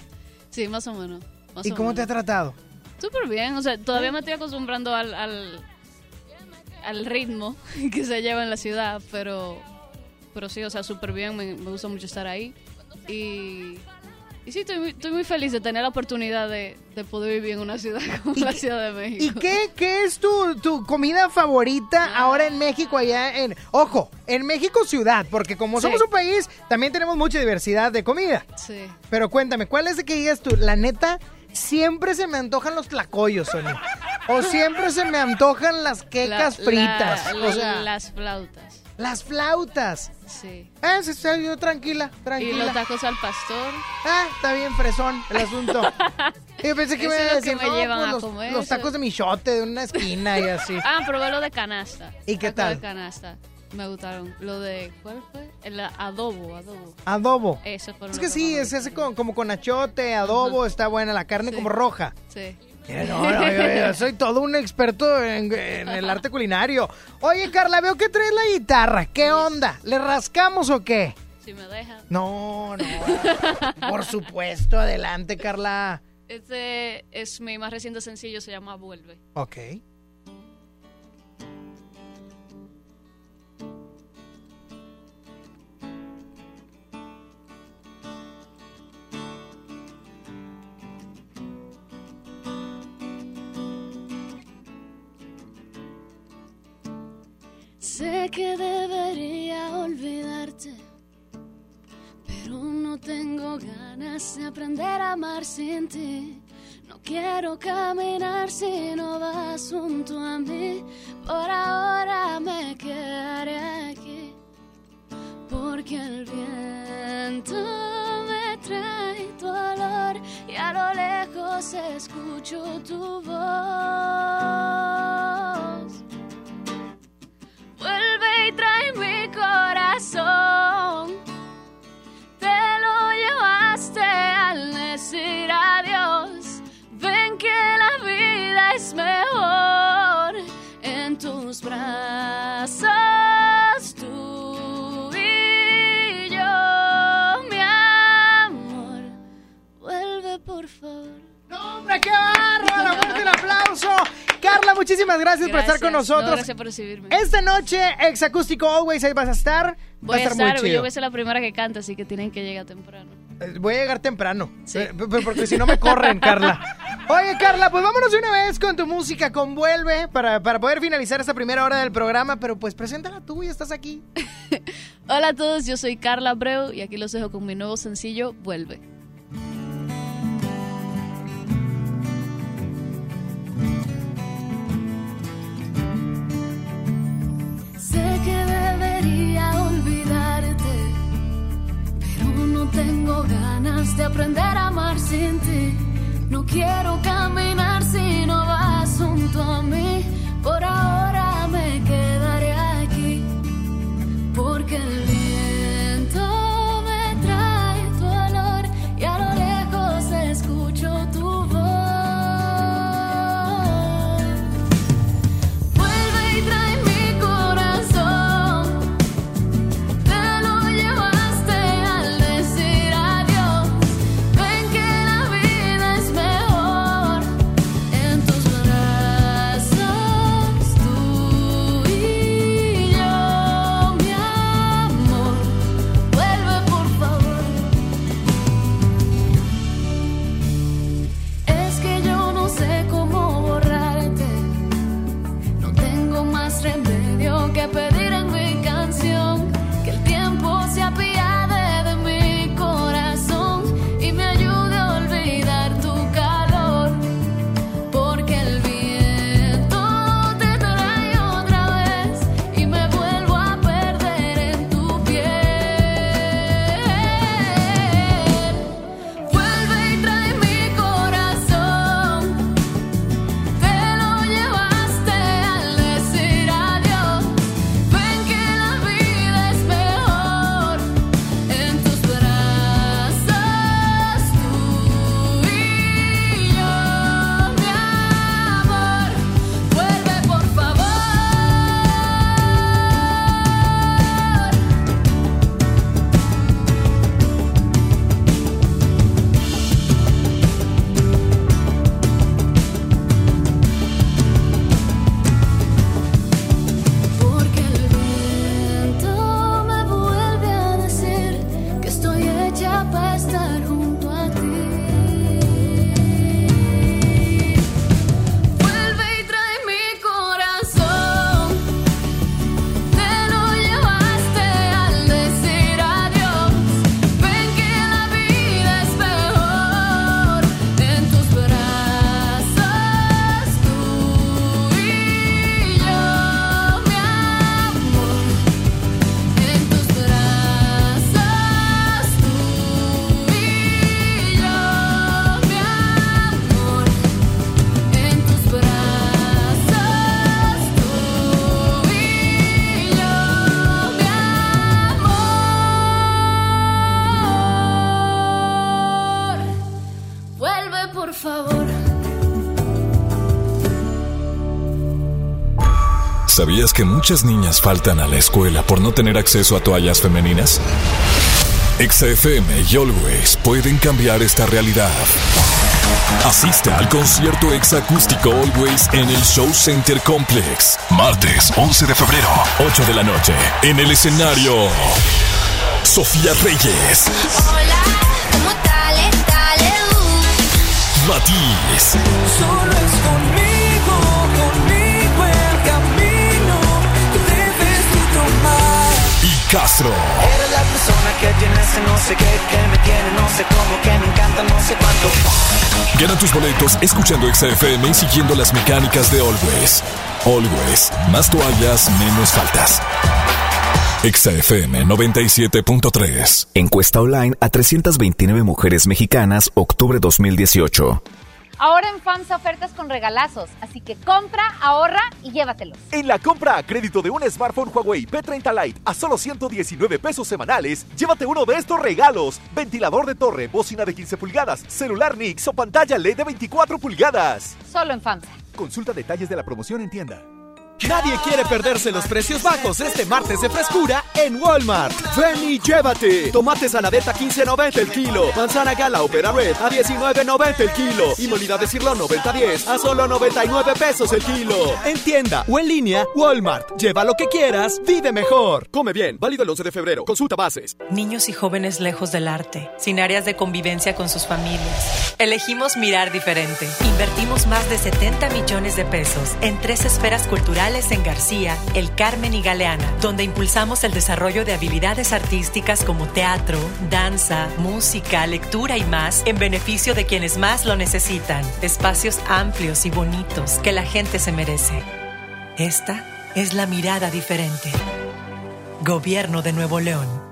Speaker 43: Sí, más o menos. más
Speaker 6: ¿Y
Speaker 43: o
Speaker 6: cómo te ha tratado?
Speaker 43: Súper bien, o sea, todavía me estoy acostumbrando al, al, al ritmo que se lleva en la ciudad, pero, pero sí, o sea, súper bien, me, me gusta mucho estar ahí. Y, y sí, estoy muy, estoy muy feliz de tener la oportunidad de, de poder vivir en una ciudad como la Ciudad de México.
Speaker 6: ¿Y qué, qué es tu, tu comida favorita ahora en México, allá en... Ojo, en México ciudad, porque como
Speaker 43: Sí.
Speaker 6: somos un país, también tenemos mucha diversidad de comida.
Speaker 43: Sí.
Speaker 6: Pero cuéntame, ¿cuál es de que digas tú? La neta, siempre se me antojan los tlacoyos, Sony. O siempre se me antojan las quecas
Speaker 43: La-
Speaker 6: fritas.
Speaker 43: la-
Speaker 6: o sea,
Speaker 43: las flautas.
Speaker 6: las flautas.
Speaker 43: Sí.
Speaker 6: Ah, se yo tranquila, tranquila.
Speaker 43: Y los tacos al pastor.
Speaker 6: Ah, está bien fresón el asunto. Yo pensé que
Speaker 43: Eso
Speaker 6: me iba a decir,
Speaker 43: me
Speaker 6: no,
Speaker 43: llevan
Speaker 6: pues
Speaker 43: a
Speaker 6: los,
Speaker 43: comer,
Speaker 6: los tacos de michote de una esquina y así.
Speaker 43: Ah, probé lo de canasta.
Speaker 6: ¿Y qué tal?
Speaker 43: de canasta. Me gustaron. Lo de. ¿Cuál fue? El adobo, adobo.
Speaker 6: Adobo.
Speaker 43: Eso fue
Speaker 6: Es que sí, es ese con- como con achote, adobo, está buena, la carne
Speaker 43: Sí.
Speaker 6: como roja.
Speaker 43: Sí.
Speaker 6: Mira, no, no, yo, yo soy todo un experto en, en el arte culinario. Oye, Carla, veo que traes la guitarra. ¿Qué onda? ¿Le rascamos o qué?
Speaker 43: Si me dejan.
Speaker 6: No, no. Por supuesto, adelante, Carla.
Speaker 43: Este es mi más reciente sencillo, se llama Vuelve.
Speaker 6: Ok.
Speaker 44: Sé que debería olvidarte, pero no tengo ganas de aprender a amar sin ti. No quiero caminar si no vas junto a mí. Por ahora me quedaré aquí, porque el viento me trae tu olor y a lo lejos escucho tu voz. Vuelve y trae mi corazón. Te lo llevaste al decir adiós. Ven que
Speaker 6: la vida es mejor. Muchísimas gracias, por estar con nosotros.
Speaker 45: No, gracias por recibirme.
Speaker 6: Esta noche, Exacústico Always, ahí vas a estar.
Speaker 45: Voy
Speaker 6: Va
Speaker 45: a
Speaker 6: a estar muy
Speaker 45: estar,
Speaker 6: chido.
Speaker 45: yo voy a ser la primera que canta, así que tienen que llegar temprano.
Speaker 6: Eh, Voy a llegar temprano. Eh, p- p- porque si no me corren, Carla. Oye, Carla, pues vámonos de una vez con tu música, con Vuelve, para, para poder finalizar esta primera hora del programa. Pero pues preséntala tú, ya estás aquí.
Speaker 45: Hola a todos, yo soy Carla Abreu y aquí los dejo con mi nuevo sencillo, Vuelve.
Speaker 43: Tengo ganas de aprender a amar sin ti. No quiero caminar si no vas junto a mí. Por ahora me quedaré aquí, porque el
Speaker 3: ¿Sabías que muchas niñas faltan a la escuela por no tener acceso a toallas femeninas? XFM y Always pueden cambiar esta realidad. Asiste al concierto exacústico Always en el Show Center Complex. Martes 11 de febrero, 8 de la noche. En el escenario, Sofía Reyes,
Speaker 1: Hola, ¿cómo tal? Dale,
Speaker 3: Matiz,
Speaker 46: Solo es conmigo
Speaker 3: Castro.
Speaker 46: Eres la persona que tiene ese no sé qué, que me tiene no sé cómo, que me encanta no sé cuánto.
Speaker 3: Gana tus boletos escuchando XFM y siguiendo las mecánicas de Always. Always, más toallas, menos faltas. XFM 97.3.
Speaker 47: Encuesta online a 329 mujeres mexicanas, octubre 2018.
Speaker 48: Ahora en FAMSA ofertas con regalazos, así que compra, ahorra y llévatelos.
Speaker 28: En la compra a crédito de un smartphone Huawei P30 Lite a solo 119 pesos semanales, llévate uno de estos regalos: ventilador de torre, bocina de 15 pulgadas, celular Nix o pantalla LED de 24 pulgadas.
Speaker 48: Solo en FAMSA.
Speaker 28: Consulta detalles de la promoción en tienda. Nadie quiere perderse los precios bajos este martes de frescura en Walmart. Ven y llévate. Tomate saladeta 15.90 el kilo. Manzana gala opera red a 19.90 el kilo. Y molida de cirlo 90.10 a solo 99 pesos el kilo. En tienda o en línea, Walmart. Lleva lo que quieras, vive mejor. Come bien. Válido el 11 de febrero. Consulta bases.
Speaker 23: Niños y jóvenes lejos del arte, sin áreas de convivencia con sus familias. Elegimos mirar diferente. Invertimos más de 70 millones de pesos en tres esferas culturales en García, El Carmen y Galeana, donde impulsamos el desarrollo de habilidades artísticas como teatro, danza, música, lectura y más en beneficio de quienes más lo necesitan. Espacios amplios y bonitos que la gente se merece. Esta es la mirada diferente. Gobierno de Nuevo León.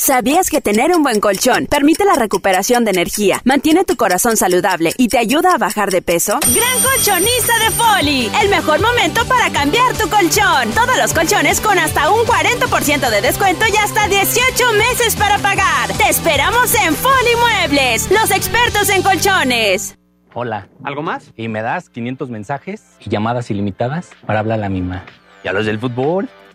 Speaker 11: ¿Sabías que tener un buen colchón permite la recuperación de energía, mantiene tu corazón saludable y te ayuda a bajar de peso? Gran colchonista de Foli, el mejor momento para cambiar tu colchón. Todos los colchones con hasta un 40% de descuento y hasta 18 meses para pagar. Te esperamos en Foli Muebles, los expertos en colchones.
Speaker 49: Hola. ¿Algo más? Y me das 500 mensajes y llamadas ilimitadas para hablar a la misma. ¿Y a los del fútbol?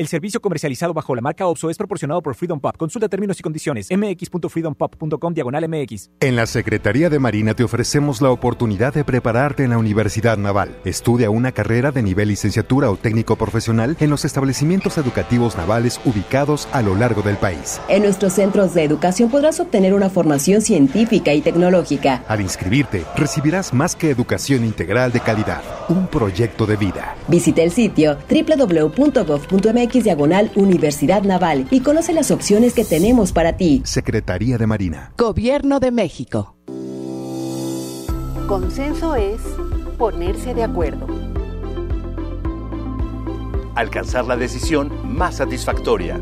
Speaker 12: El servicio comercializado bajo la marca OPSO es proporcionado por Freedom Pop. Consulta términos y condiciones. mx.freedompop.com diagonal mx.
Speaker 37: En la Secretaría de Marina te ofrecemos la oportunidad de prepararte en la Universidad Naval. Estudia una carrera de nivel licenciatura o técnico profesional en los establecimientos educativos navales ubicados a lo largo del país.
Speaker 50: En nuestros centros de educación podrás obtener una formación científica y tecnológica.
Speaker 37: Al inscribirte, recibirás más que educación integral de calidad, un proyecto de vida.
Speaker 50: Visita el sitio www.gov.mx diagonal Universidad Naval y conoce las opciones que tenemos para ti.
Speaker 37: Secretaría de Marina.
Speaker 50: Gobierno de México.
Speaker 51: Consenso es ponerse de acuerdo.
Speaker 52: Alcanzar la decisión más satisfactoria.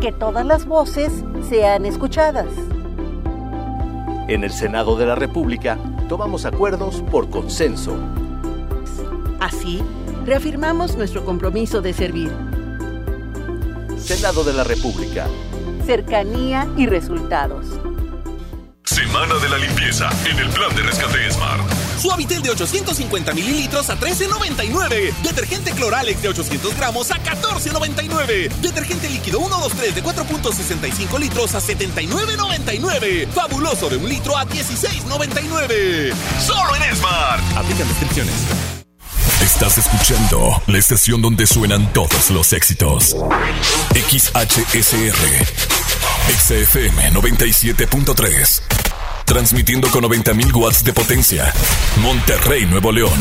Speaker 51: Que todas las voces sean escuchadas.
Speaker 52: En el Senado de la República tomamos acuerdos por consenso.
Speaker 51: Así, reafirmamos nuestro compromiso de servir.
Speaker 52: Senado de la República.
Speaker 51: Cercanía y resultados.
Speaker 3: Semana de la limpieza en el plan de rescate Smart.
Speaker 53: Suavitel de 850 mililitros a 13.99. Detergente Cloralex de 800 gramos a 14.99. Detergente líquido 123 de 4.65 litros a 79.99. Fabuloso de un litro a 16.99. Solo en Smart. Aplican descripciones.
Speaker 3: Estás escuchando la estación donde suenan todos los éxitos. XHSR. XFM 97.3. Transmitiendo con 90.000 watts de potencia. Monterrey, Nuevo León.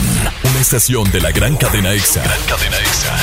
Speaker 3: Una estación de la gran cadena EXA. Gran cadena EXA.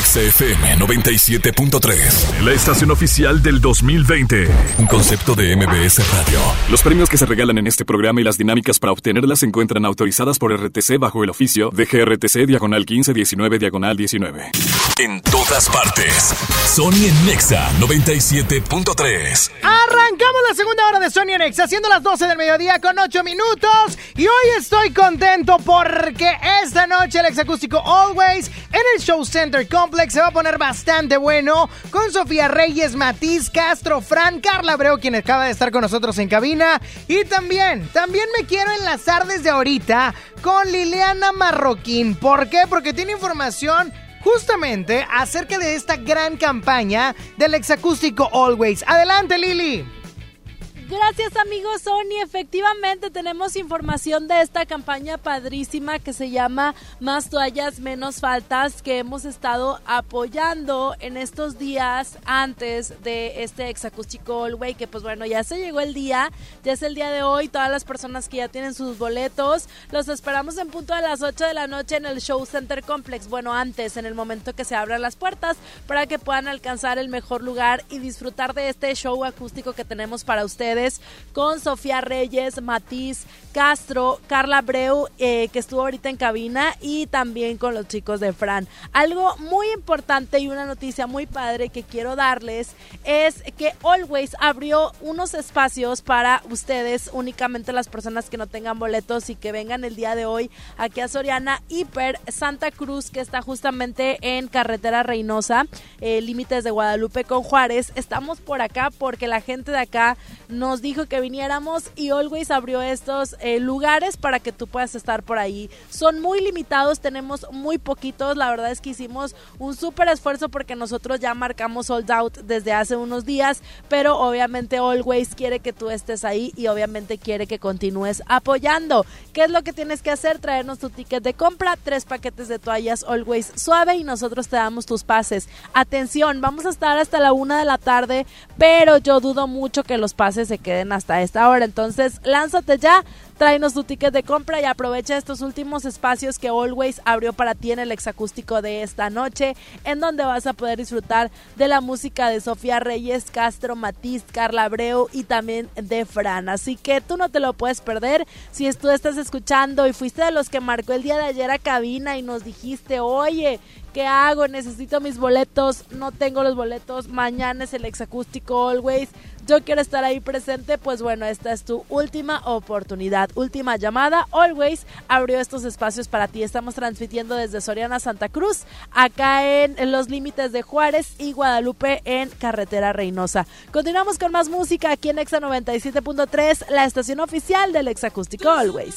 Speaker 3: XFM 97.3. La estación oficial del 2020. Un concepto de MBS Radio.
Speaker 54: Los premios que se regalan en este programa y las dinámicas para obtenerlas se encuentran autorizadas por RTC bajo el oficio de GRTC diagonal 1519 diagonal 19.
Speaker 3: En todas partes. Sony en Nexa 97.3.
Speaker 6: Arrancamos la segunda hora de Sony en Nexa, haciendo las 12 del mediodía con 8 minutos. Y hoy estoy contento porque esta noche el exacústico Always en el Show Center Complex se va a poner bastante bueno con Sofía Reyes, Matiz, Castro, Fran, Carla Abreu, quien acaba de estar con nosotros en cabina. Y también, también me quiero enlazar desde ahorita con Liliana Marroquín. ¿Por qué? Porque tiene información justamente acerca de esta gran campaña del exacústico Always. Adelante, Lili.
Speaker 55: Gracias amigos Sony, efectivamente tenemos información de esta campaña padrísima que se llama Más toallas, menos faltas que hemos estado apoyando en estos días antes de este exacústico Allway que pues bueno ya se llegó el día, ya es el día de hoy, todas las personas que ya tienen sus boletos, los esperamos en punto a las 8 de la noche en el Show Center Complex, bueno antes, en el momento que se abran las puertas para que puedan alcanzar el mejor lugar y disfrutar de este show acústico que tenemos para ustedes con Sofía Reyes, Matiz, Castro, Carla Breu, eh, que estuvo ahorita en cabina, y también con los chicos de Fran. Algo muy importante y una noticia muy padre que quiero darles es que Always abrió unos espacios para ustedes, únicamente las personas que no tengan boletos y que vengan el día de hoy aquí a Soriana Hiper Santa Cruz, que está justamente en Carretera Reynosa, eh, límites de Guadalupe con Juárez. Estamos por acá porque la gente de acá no nos dijo que viniéramos y Always abrió estos eh, lugares para que tú puedas estar por ahí. Son muy limitados, tenemos muy poquitos. La verdad es que hicimos un súper esfuerzo porque nosotros ya marcamos sold out desde hace unos días, pero obviamente Always quiere que tú estés ahí y obviamente quiere que continúes apoyando. ¿Qué es lo que tienes que hacer? Traernos tu ticket de compra, tres paquetes de toallas Always suave y nosotros te damos tus pases. Atención, vamos a estar hasta la una de la tarde, pero yo dudo mucho que los pases se queden hasta esta hora. Entonces, lánzate ya, tráenos tu ticket de compra y aprovecha estos últimos espacios que Always abrió para ti en el exacústico de esta noche, en donde vas a poder disfrutar de la música de Sofía Reyes, Castro, Matiz, Carla Abreu y también de Fran. Así que tú no te lo puedes perder. Si tú estás escuchando y fuiste de los que marcó el día de ayer a cabina y nos dijiste, oye, ¿qué hago? Necesito mis boletos, no tengo los boletos, mañana es el exacústico Always yo quiero estar ahí presente, pues bueno, esta es tu última oportunidad, última llamada. Always abrió estos espacios para ti. Estamos transmitiendo desde Soriana Santa Cruz, acá en, los límites de Juárez y Guadalupe en Carretera Reynosa. Continuamos con más música aquí en Exa 97.3, la estación oficial del Exacústico Always.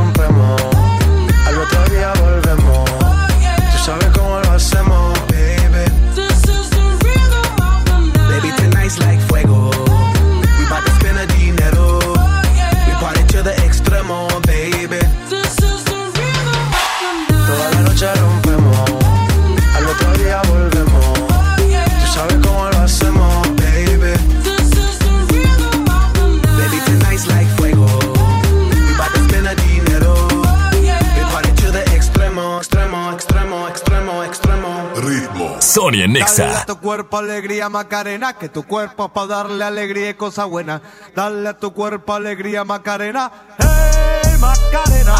Speaker 3: Sony en Nexa.
Speaker 56: Dale a tu cuerpo alegría Macarena, que tu cuerpo es para darle alegría y cosa buena. Dale a tu cuerpo alegría Macarena, hey Macarena.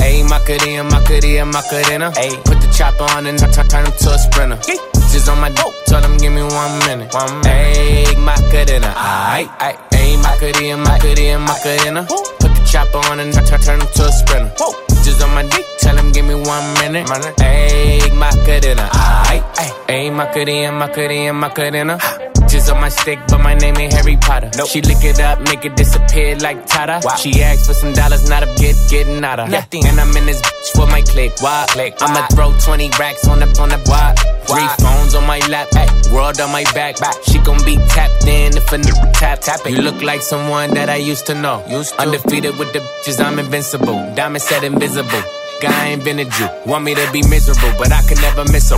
Speaker 57: Ayy, Macarena, Macarena, Macarena. Ayy, put the chopper on and I turn him to a sprinter. Just on my dope, tell him give me one minute. One minute. Ayy, Macarena, aight. Ayy, Macarena, Macarena, Macarena. Put the chopper on and I turn him to a sprinter. Just on my dick, tell him give me one minute. Ayy, Macarena, aight. Ayy, Macarena, Macarena, Macarena. Just on my stick, but my name ain't Harry Potter. She lick it up, make it disappear like Tata. She asked for some dollars, not a get getting out of. Nothing. And I'm in this bitch for my click. Why? click. I'ma throw 20 racks on the on the why? Three phones on my lap, ay, world on my back. She gon' be tapped in if a nigga tap tap it. You look like someone that I used to know. Used to. Undefeated with the bitches, I'm invincible. Diamond said invisible. Guy ain't been a Jew. Want me to be miserable, but I can never miss her.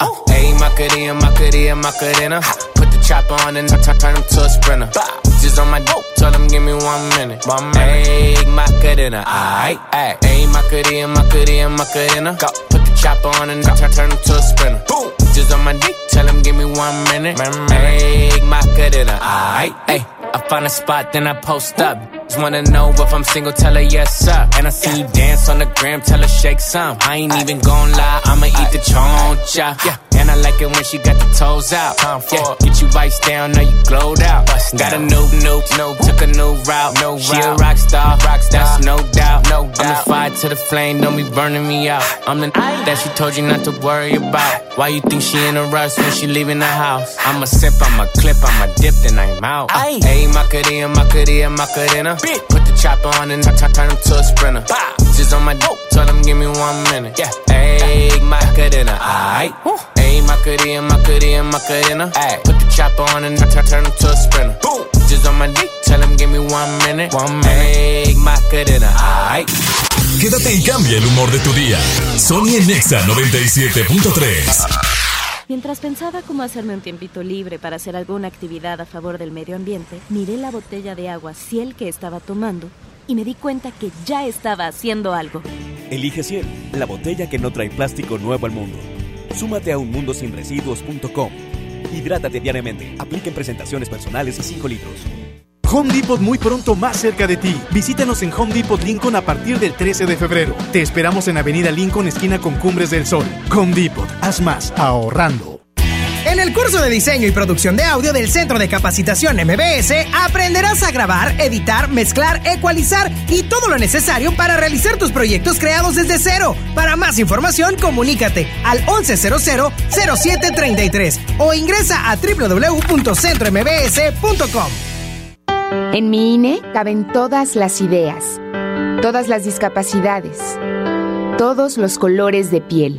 Speaker 57: Uh, Ayy, Macarena, Macarena, Macarena. Put the chopper on and I turn him to a sprinter. Just on my dope, tell him give me one minute. One minute. Ayy, Macarena, aight, aight. Ayy, Macarena, Macarena, Macarena. Go. Put the chopper on and I turn him to a sprinter. Boom. Just on my dick, tell him give me one minute. Ayy, Macarena, aight, ayy. I find a spot, then I post up. Just wanna know if I'm single, tell her yes, sir. And I see you dance on the gram, tell her shake some. I ain't even gon' lie, I'ma eat the choncha. Yeah. And I like it when she got the toes out. Time for Yeah. Get you vice down, now you glowed out. Got a new, new, new, took a new route. No she a rock star, rock star, that's no doubt. No doubt. I'm the fire to the flame, don't be burning me out. I'm the that she told you not to worry about. Why you think she in a rush when she leaving the house? I'm a sip, I'm a clip, I'm a dip, then I'm out. Ayy, Macarena, Macarena, Macarena. Put the chopper on and I turn him to a sprinter. Just on my dope, tell him give me one minute. Yeah, ayy, Macarena, aight. Ayy, Macarena, Macarena, Macarena. Ayy, put the chopper on and I turn him to a sprinter. Boom, just on my dick, tell him give me one minute. One minute, ayy, Macarena.
Speaker 3: Quédate y cambia el humor de tu día. Sony en Nexa 97.3.
Speaker 14: Mientras pensaba cómo hacerme un tiempito libre para hacer alguna actividad a favor del medio ambiente, miré la botella de agua Ciel que estaba tomando y me di cuenta que ya estaba haciendo algo.
Speaker 28: Elige Ciel, la botella que no trae plástico nuevo al mundo. Súmate a unmundosinresiduos.com. Hidrátate diariamente. Apliquen presentaciones personales y 5 litros.
Speaker 13: Home Depot muy pronto más cerca de ti. Visítanos en Home Depot Lincoln a partir del 13 de febrero. Te esperamos en Avenida Lincoln, esquina con Cumbres del Sol. Home Depot, haz más ahorrando.
Speaker 6: En el curso de diseño y producción de audio del Centro de Capacitación MBS aprenderás a grabar, editar, mezclar, ecualizar y todo lo necesario para realizar tus proyectos creados desde cero. Para más información, comunícate al 1100-0733 o ingresa a www.centrombs.com.
Speaker 58: En mi INE caben todas las ideas, todas las discapacidades, todos los colores de piel.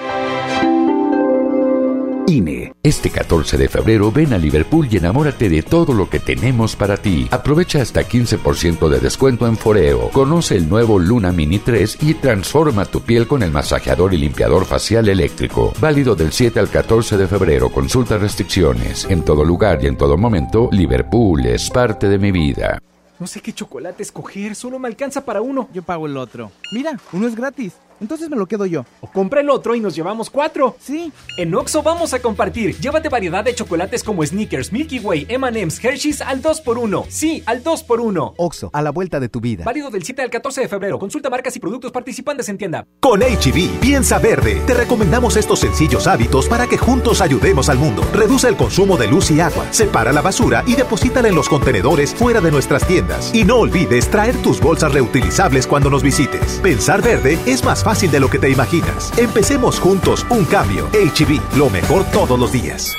Speaker 35: INE. Este 14 de febrero ven a Liverpool y enamórate de todo lo que tenemos para ti. Aprovecha hasta 15% de descuento en Foreo. Conoce el nuevo Luna Mini 3 y transforma tu piel con el masajeador y limpiador facial eléctrico. Válido del 7 al 14 de febrero. Consulta restricciones. En todo lugar y en todo momento, Liverpool es parte de mi vida.
Speaker 12: No sé qué chocolate escoger, solo me alcanza para uno.
Speaker 59: Yo pago el otro. Mira, uno es gratis. Entonces me lo quedo yo.
Speaker 12: O compra el otro y nos llevamos cuatro.
Speaker 59: Sí.
Speaker 12: En Oxo vamos a compartir. Llévate variedad de chocolates como Snickers, Milky Way, M&M's, Hershey's al 2x1. Sí, al 2x1.
Speaker 60: Oxo, a la vuelta de tu vida.
Speaker 12: Válido del 7 al 14 de febrero. Consulta marcas y productos participantes en tienda.
Speaker 18: Con HB, piensa verde. Te recomendamos estos sencillos hábitos para que juntos ayudemos al mundo. Reduce el consumo de luz y agua. Separa la basura y deposítala en los contenedores fuera de nuestras tiendas. Y no olvides traer tus bolsas reutilizables cuando nos visites. Pensar verde es más fácil de lo que te imaginas. Empecemos juntos un cambio. HB, lo mejor todos los días.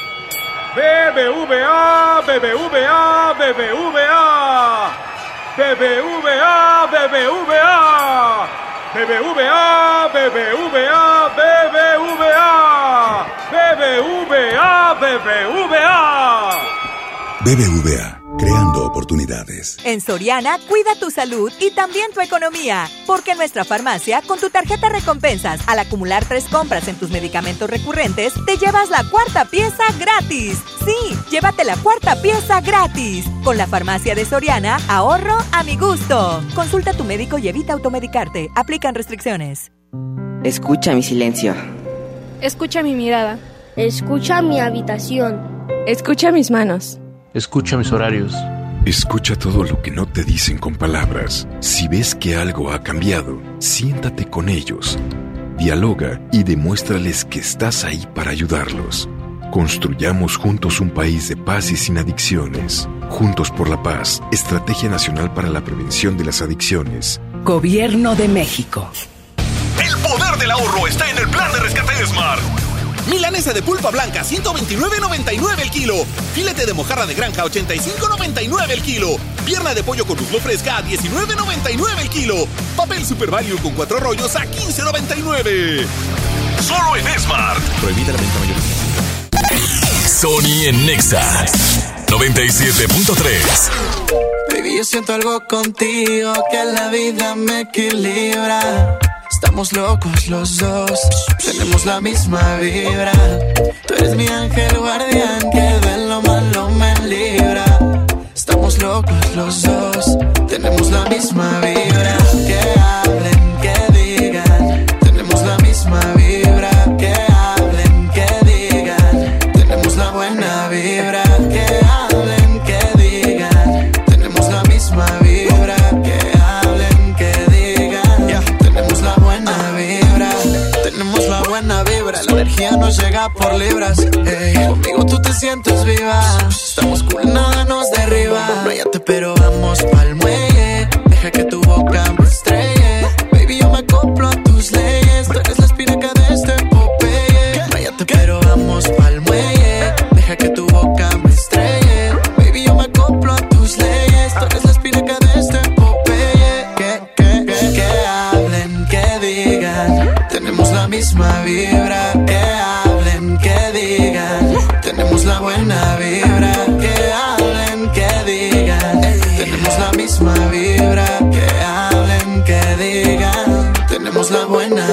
Speaker 61: BBVA, BBVA, BBVA. BBVA, BBVA. BBVA, BBVA, BBVA. BBVA, BBVA.
Speaker 37: BBVA creando oportunidades.
Speaker 62: En Soriana, cuida tu salud y también tu economía, porque en nuestra farmacia, con tu tarjeta recompensas, al acumular tres compras en tus medicamentos recurrentes, te llevas la cuarta pieza gratis. Sí, llévate la cuarta pieza gratis. Con la farmacia de Soriana, ahorro a mi gusto. Consulta a tu médico y evita automedicarte. Aplican restricciones.
Speaker 63: Escucha mi silencio.
Speaker 64: Escucha mi mirada.
Speaker 65: Escucha mi habitación.
Speaker 64: Escucha mis manos.
Speaker 66: Escucha mis horarios.
Speaker 67: Escucha todo lo que no te dicen con palabras. Si ves que algo ha cambiado, siéntate con ellos. Dialoga y demuéstrales que estás ahí para ayudarlos. Construyamos juntos un país de paz y sin adicciones. Juntos por la paz, Estrategia Nacional para la Prevención de las Adicciones.
Speaker 22: Gobierno de México.
Speaker 53: El poder del ahorro está en el plan de rescate Smart. Milanesa de pulpa blanca 129.99 el kilo. Filete de mojarra de granja 85.99 el kilo. Pierna de pollo con muslo fresca a 19.99 el kilo. Papel Super Value con cuatro rollos a 15.99. Solo en Smart.
Speaker 3: Prohibida la venta mayor. Sony en Nexa 97.3.
Speaker 68: Baby, yo siento algo contigo que la vida me equilibra. Estamos locos los dos, tenemos la misma vibra. Tú eres mi ángel guardián que de lo malo me libra. Estamos locos los dos, tenemos la misma vibra. Llega por libras. Conmigo tú te sientes viva. Estamos cool, nada nos derriba. Váyate, pero vamos pa'l digan. Tenemos la buena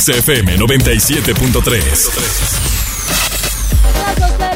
Speaker 3: XFM 97.3.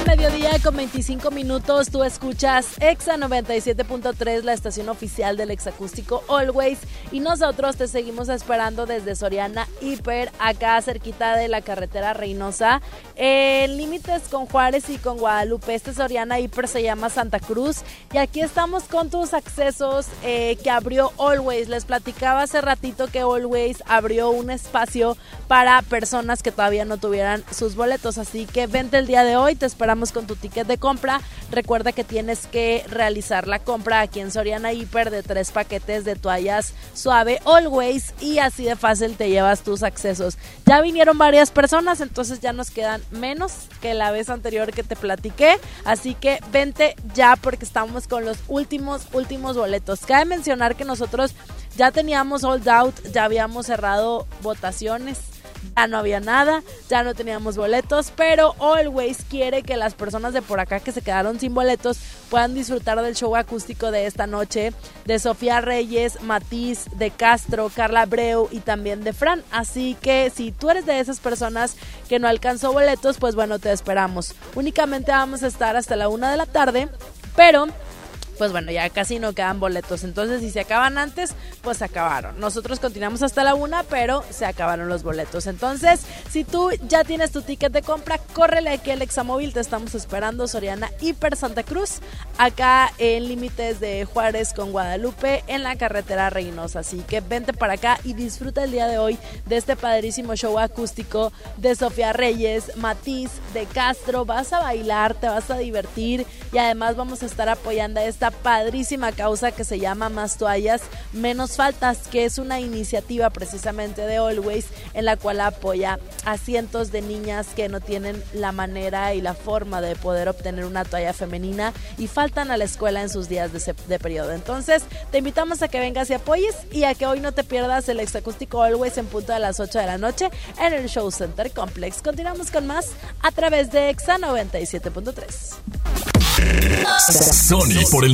Speaker 55: las 12 del mediodía con 25 minutos tú escuchas Exa 97.3, la estación oficial del exacústico Always. Y nosotros te seguimos esperando desde Soriana Hiper, acá cerquita de la carretera Reynosa. En límites con Juárez y con Guadalupe, este Soriana Hiper se llama Santa Cruz. Y aquí estamos con tus accesos eh, que abrió Always. Les platicaba hace ratito que Always abrió un espacio para personas que todavía no tuvieran sus boletos. Así que vente el día de hoy, te esperamos con tu ticket de compra. Recuerda que tienes que realizar la compra aquí en Soriana Hiper de tres paquetes de toallas suave Always y así de fácil te llevas tus accesos. Ya vinieron varias personas, entonces ya nos quedan menos que la vez anterior que te platiqué. Así que vente ya porque estamos con los últimos, últimos boletos. Cabe mencionar que nosotros ya teníamos sold out, ya habíamos cerrado votaciones ya no había nada, ya no teníamos boletos, pero Always quiere que las personas de por acá que se quedaron sin boletos puedan disfrutar del show acústico de esta noche de Sofía Reyes, Matiz, de Castro, Carla Breu y también de Fran. Así que si tú eres de esas personas que no alcanzó boletos, pues bueno, te esperamos. Únicamente vamos a estar hasta la una de la tarde, pero pues bueno, ya casi no quedan boletos. Entonces, si se acaban antes, pues se acabaron. Nosotros continuamos hasta la una, pero se acabaron los boletos. Entonces, si tú ya tienes tu ticket de compra, córrele aquí al Examóvil. Te estamos esperando, Soriana Hiper Santa Cruz, acá en límites de Juárez con Guadalupe, en la carretera Reynosa. Así que vente para acá y disfruta el día de hoy de este padrísimo show acústico de Sofía Reyes, Matiz, de Castro. Vas a bailar, te vas a divertir y además vamos a estar apoyando a esta padrísima causa que se llama Más Toallas, Menos Faltas, que es una iniciativa precisamente de Always en la cual apoya a cientos de niñas que no tienen la manera y la forma de poder obtener una toalla femenina y faltan a la escuela en sus días de, de periodo. Entonces, te invitamos a que vengas y apoyes y a que hoy no te pierdas el exacústico Always en punto a las 8 de la noche en el Show Center Complex. Continuamos con más a través de Exa 97.3.
Speaker 3: Sony por el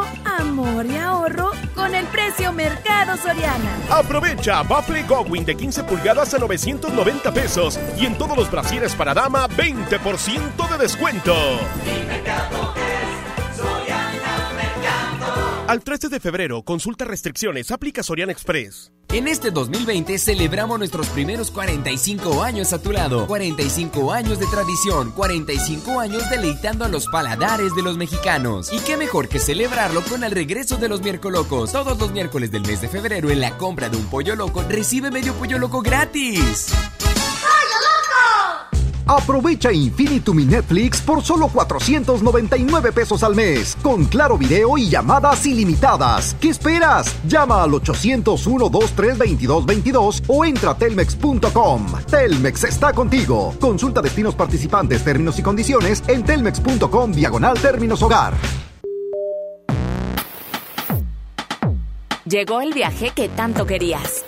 Speaker 69: amor y ahorro con el precio Mercado Soriana.
Speaker 70: Aprovecha Buffalo Gowin de 15 pulgadas a 990 pesos y en todos los brasieres para dama 20% de descuento. Al 13 de febrero, consulta restricciones, aplica Soriana Express.
Speaker 71: En este 2020 celebramos nuestros primeros 45 años a tu lado. 45 años de tradición, 45 años deleitando a los paladares de los mexicanos. Y qué mejor que celebrarlo con el regreso de los Locos. Todos los miércoles del mes de febrero en la compra de un pollo loco recibe medio pollo loco gratis.
Speaker 18: Aprovecha Infinitum y Netflix por solo 499 pesos al mes, con claro video y llamadas ilimitadas. ¿Qué esperas? Llama al 801-232222 o entra a telmex.com. Telmex está contigo. Consulta destinos participantes, términos y condiciones en telmex.com diagonal términos hogar.
Speaker 11: Llegó el viaje que tanto querías.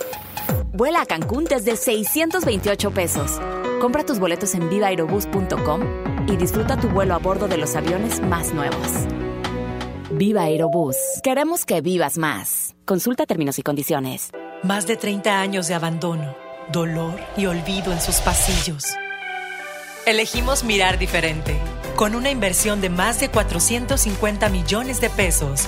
Speaker 11: Vuela a Cancún desde 628 pesos. Compra tus boletos en vivaaerobus.com y disfruta tu vuelo a bordo de los aviones más nuevos. Viva Aerobús. Queremos que vivas más. Consulta términos y condiciones.
Speaker 23: Más de 30 años de abandono, dolor y olvido en sus pasillos. Elegimos mirar diferente. Con una inversión de más de 450 millones de pesos,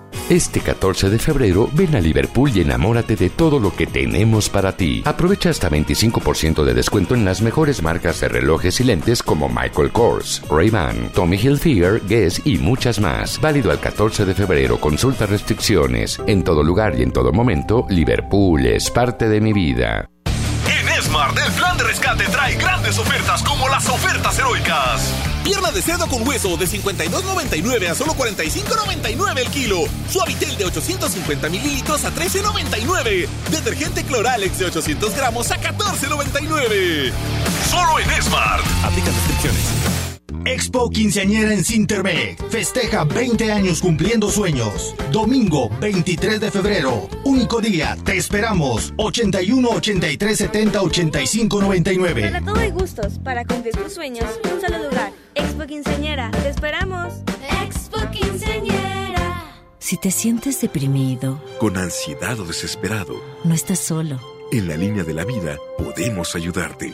Speaker 35: Este 14 de febrero ven a Liverpool y enamórate de todo lo que tenemos para ti. Aprovecha hasta 25% de descuento en las mejores marcas de relojes y lentes como Michael Kors, Ray-Ban, Tommy Hilfiger, Guess y muchas más. Válido al 14 de febrero. Consulta restricciones. En todo lugar y en todo momento, Liverpool es parte de mi vida.
Speaker 53: En Smart, el plan de rescate trae grandes ofertas como las ofertas heroicas. Pierna de cerdo con hueso de 52.99 a solo 45.99 el kilo. Suavitel de 850 mililitros a 13.99. Detergente Cloralex de 800 gramos a 14.99. Solo en Smart. Aplica restricciones.
Speaker 72: Expo Quinceañera en Cintermec. Festeja 20 años cumpliendo sueños. Domingo 23 de febrero. Único día. Te esperamos. 81 83 70 85 99.
Speaker 73: Para todo hay gustos. Para cumplir tus sueños, un solo lugar. Expo Quinceañera. Te esperamos. Expo Quinceañera.
Speaker 14: Si te sientes deprimido,
Speaker 67: Con ansiedad o desesperado,
Speaker 14: no estás solo.
Speaker 67: en la línea de la vida podemos ayudarte.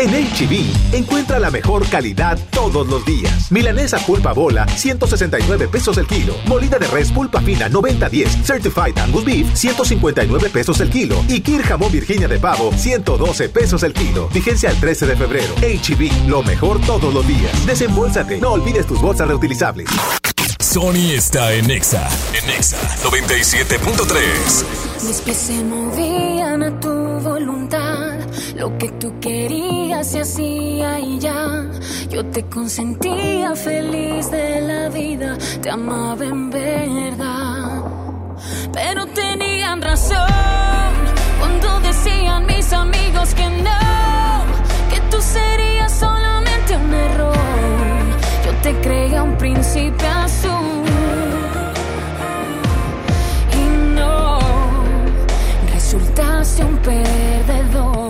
Speaker 18: En HB, encuentra la mejor calidad todos los días. Milanesa pulpa bola, 169 pesos el kilo. Molida de res pulpa fina, 90-10. Certified Angus Beef, 159 pesos el kilo. Y Kir jamón Virginia de pavo, 112 pesos el kilo. Vigencia al 13 de febrero. HB, lo mejor todos los días. Desembolsate, no olvides tus bolsas reutilizables.
Speaker 3: Sony está en Exa. En Exa 97.3.
Speaker 42: Mis pies se movían a tu voluntad. Lo que tú querías se hacía y ya. Yo te consentía feliz de la vida. Te amaba en verdad. Pero tenían razón cuando decían mis amigos que no. Que tú serías solamente un error. Yo te creía un príncipe azul. Y no, resultaste un perdedor.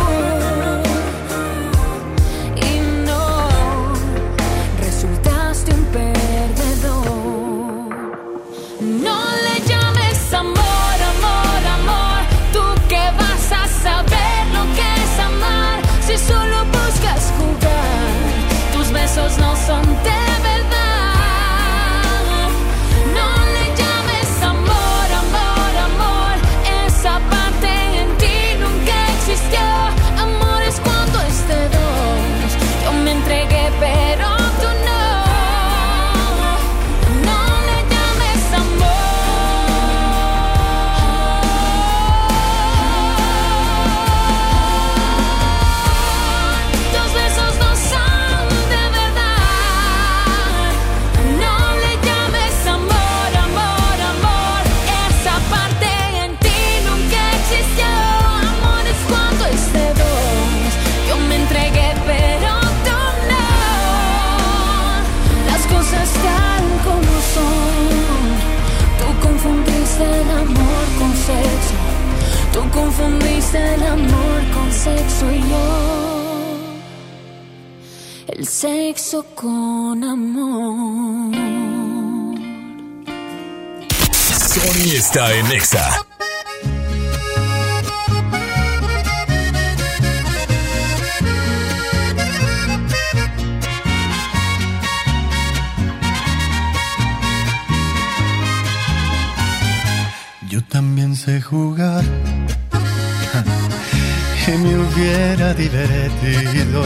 Speaker 42: So it's not. Sexo con amor.
Speaker 3: Sony está en Exa.
Speaker 5: Yo también sé jugar y me hubiera divertido.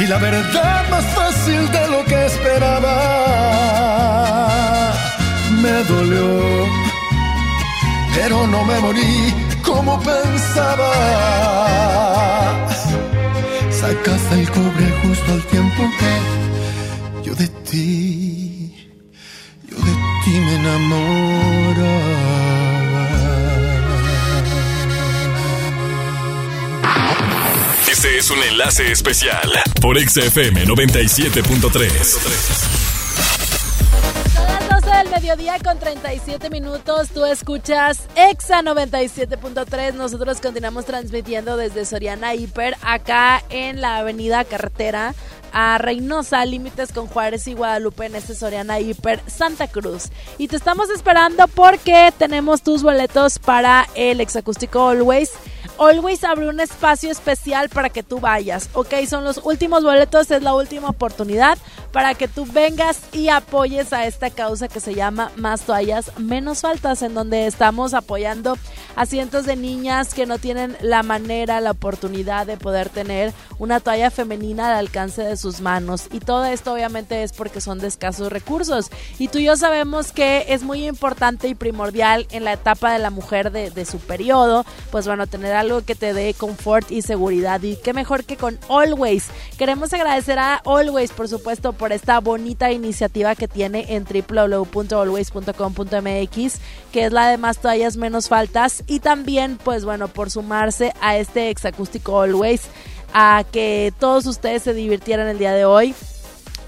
Speaker 5: Y la verdad más fácil de lo que esperaba. Me dolió, pero no me morí como pensabas. Sacaste el cobre justo al tiempo que yo de ti, yo de ti me enamoraba.
Speaker 3: Este es un enlace especial por XFM 97.3.
Speaker 55: Son las 12 del mediodía con 37 minutos. Tú escuchas Exa 97.3. Nosotros continuamos transmitiendo desde Soriana Hiper, acá en la avenida Carretera a Reynosa, límites con Juárez y Guadalupe en este Soriana Hiper Santa Cruz. Y te estamos esperando porque tenemos tus boletos para el exacústico Always. Always abre un espacio especial para que tú vayas, ¿ok? Son los últimos boletos, es la última oportunidad para que tú vengas y apoyes a esta causa que se llama Más toallas, menos faltas, en donde estamos apoyando a cientos de niñas que no tienen la manera, la oportunidad de poder tener una toalla femenina al alcance de sus manos. Y todo esto obviamente es porque son de escasos recursos. Y tú y yo sabemos que es muy importante y primordial en la etapa de la mujer de, su periodo, pues bueno, tener algo que te dé confort y seguridad. Y qué mejor que con Always. Queremos agradecer a Always, por supuesto, por esta bonita iniciativa que tiene en www.always.com.mx, que es la de más toallas menos faltas. Y también, pues bueno, por sumarse a este exacústico Always, a que todos ustedes se divirtieran el día de hoy.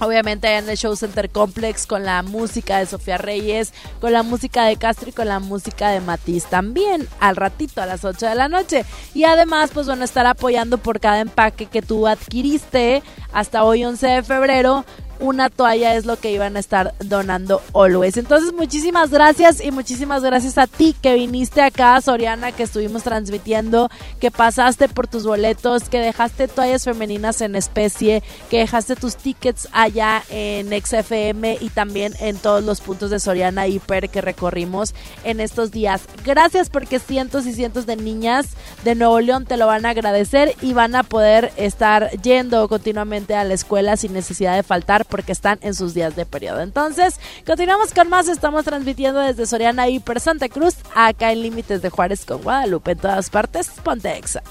Speaker 55: Obviamente en el Show Center Complex con la música de Sofía Reyes, con la música de Castro y con la música de Matiz también al ratito a las 8 de la noche. Y además, pues bueno, estar apoyando por cada empaque que tú adquiriste hasta hoy 11 de febrero una toalla es lo que iban a estar donando Always. Entonces, muchísimas gracias y muchísimas gracias a ti que viniste acá, Soriana, que estuvimos transmitiendo, que pasaste por tus boletos, que dejaste toallas femeninas en especie, que dejaste tus tickets allá en XFM y también en todos los puntos de Soriana Hiper que recorrimos en estos días. Gracias porque cientos y cientos de niñas de Nuevo León te lo van a agradecer y van a poder estar yendo continuamente a la escuela sin necesidad de faltar porque están en sus días de periodo. Entonces, continuamos con más. Estamos transmitiendo desde Soriana Hiper Santa Cruz, acá en Límites de Juárez con Guadalupe. En todas partes, ponte exa.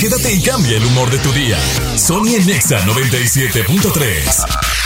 Speaker 3: Quédate y cambia el humor de tu día. Sony en Nexa 97.3.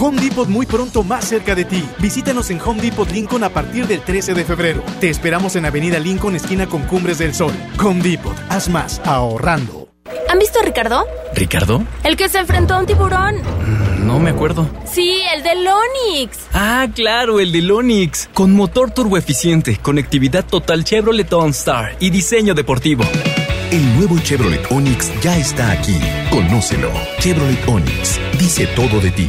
Speaker 13: Home Depot muy pronto más cerca de ti. Visítanos en Home Depot Lincoln a partir del 13 de febrero. Te esperamos en Avenida Lincoln, esquina con Cumbres del Sol. Home Depot, haz más, ahorrando.
Speaker 74: ¿Han visto a Ricardo?
Speaker 75: ¿Ricardo?
Speaker 74: El que se enfrentó a un tiburón.
Speaker 75: No me acuerdo.
Speaker 74: Sí, el del Onix.
Speaker 75: Ah, claro, el del Onix. Con motor turboeficiente, conectividad total Chevrolet OnStar y diseño deportivo.
Speaker 76: El nuevo Chevrolet Onix ya está aquí. Conócelo. Chevrolet Onix. Dice todo de ti.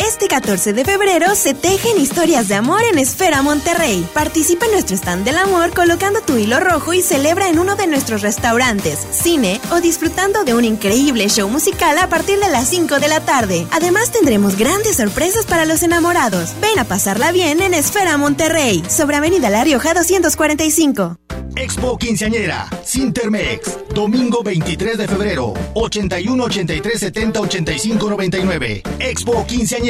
Speaker 77: Este 14 de febrero se tejen historias de amor en Esfera Monterrey. Participa en nuestro stand del amor colocando tu hilo rojo y celebra en uno de nuestros restaurantes, cine o disfrutando de un increíble show musical a partir de las 5 de la tarde. Además tendremos grandes sorpresas para los enamorados. Ven a pasarla bien en Esfera Monterrey, sobre Avenida La Rioja 245.
Speaker 78: Expo Quinceañera, Sintermex, domingo 23 de febrero, 81 83 70 85 99. Expo Quinceañera.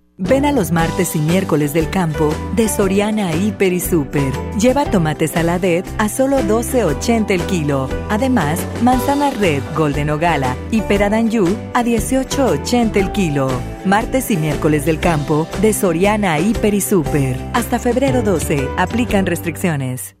Speaker 23: Ven a los martes y miércoles del campo de Soriana Hiper y Super. Lleva tomate saladet a solo 12.80 el kilo. Además, manzana red Golden Ogala y pera Danju a 18.80 el kilo. Martes y miércoles del campo de Soriana Hiper y Super. Hasta febrero 12. Aplican restricciones.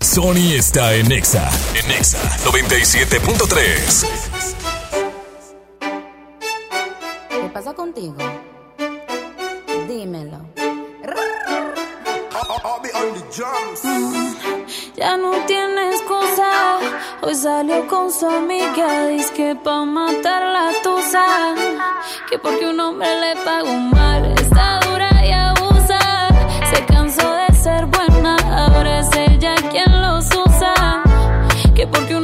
Speaker 3: Sony está en Exa. En Exa 97.3.
Speaker 5: ¿Qué pasa contigo? Dímelo.
Speaker 42: Mm, Ya no tiene excusa. Hoy salió con su amiga. Dice que pa' matar la tusa. Que porque un hombre le pagó mal. Está dura y abusa. Se cansó de ser buena. Ahora es ella quien los usa. Que porque un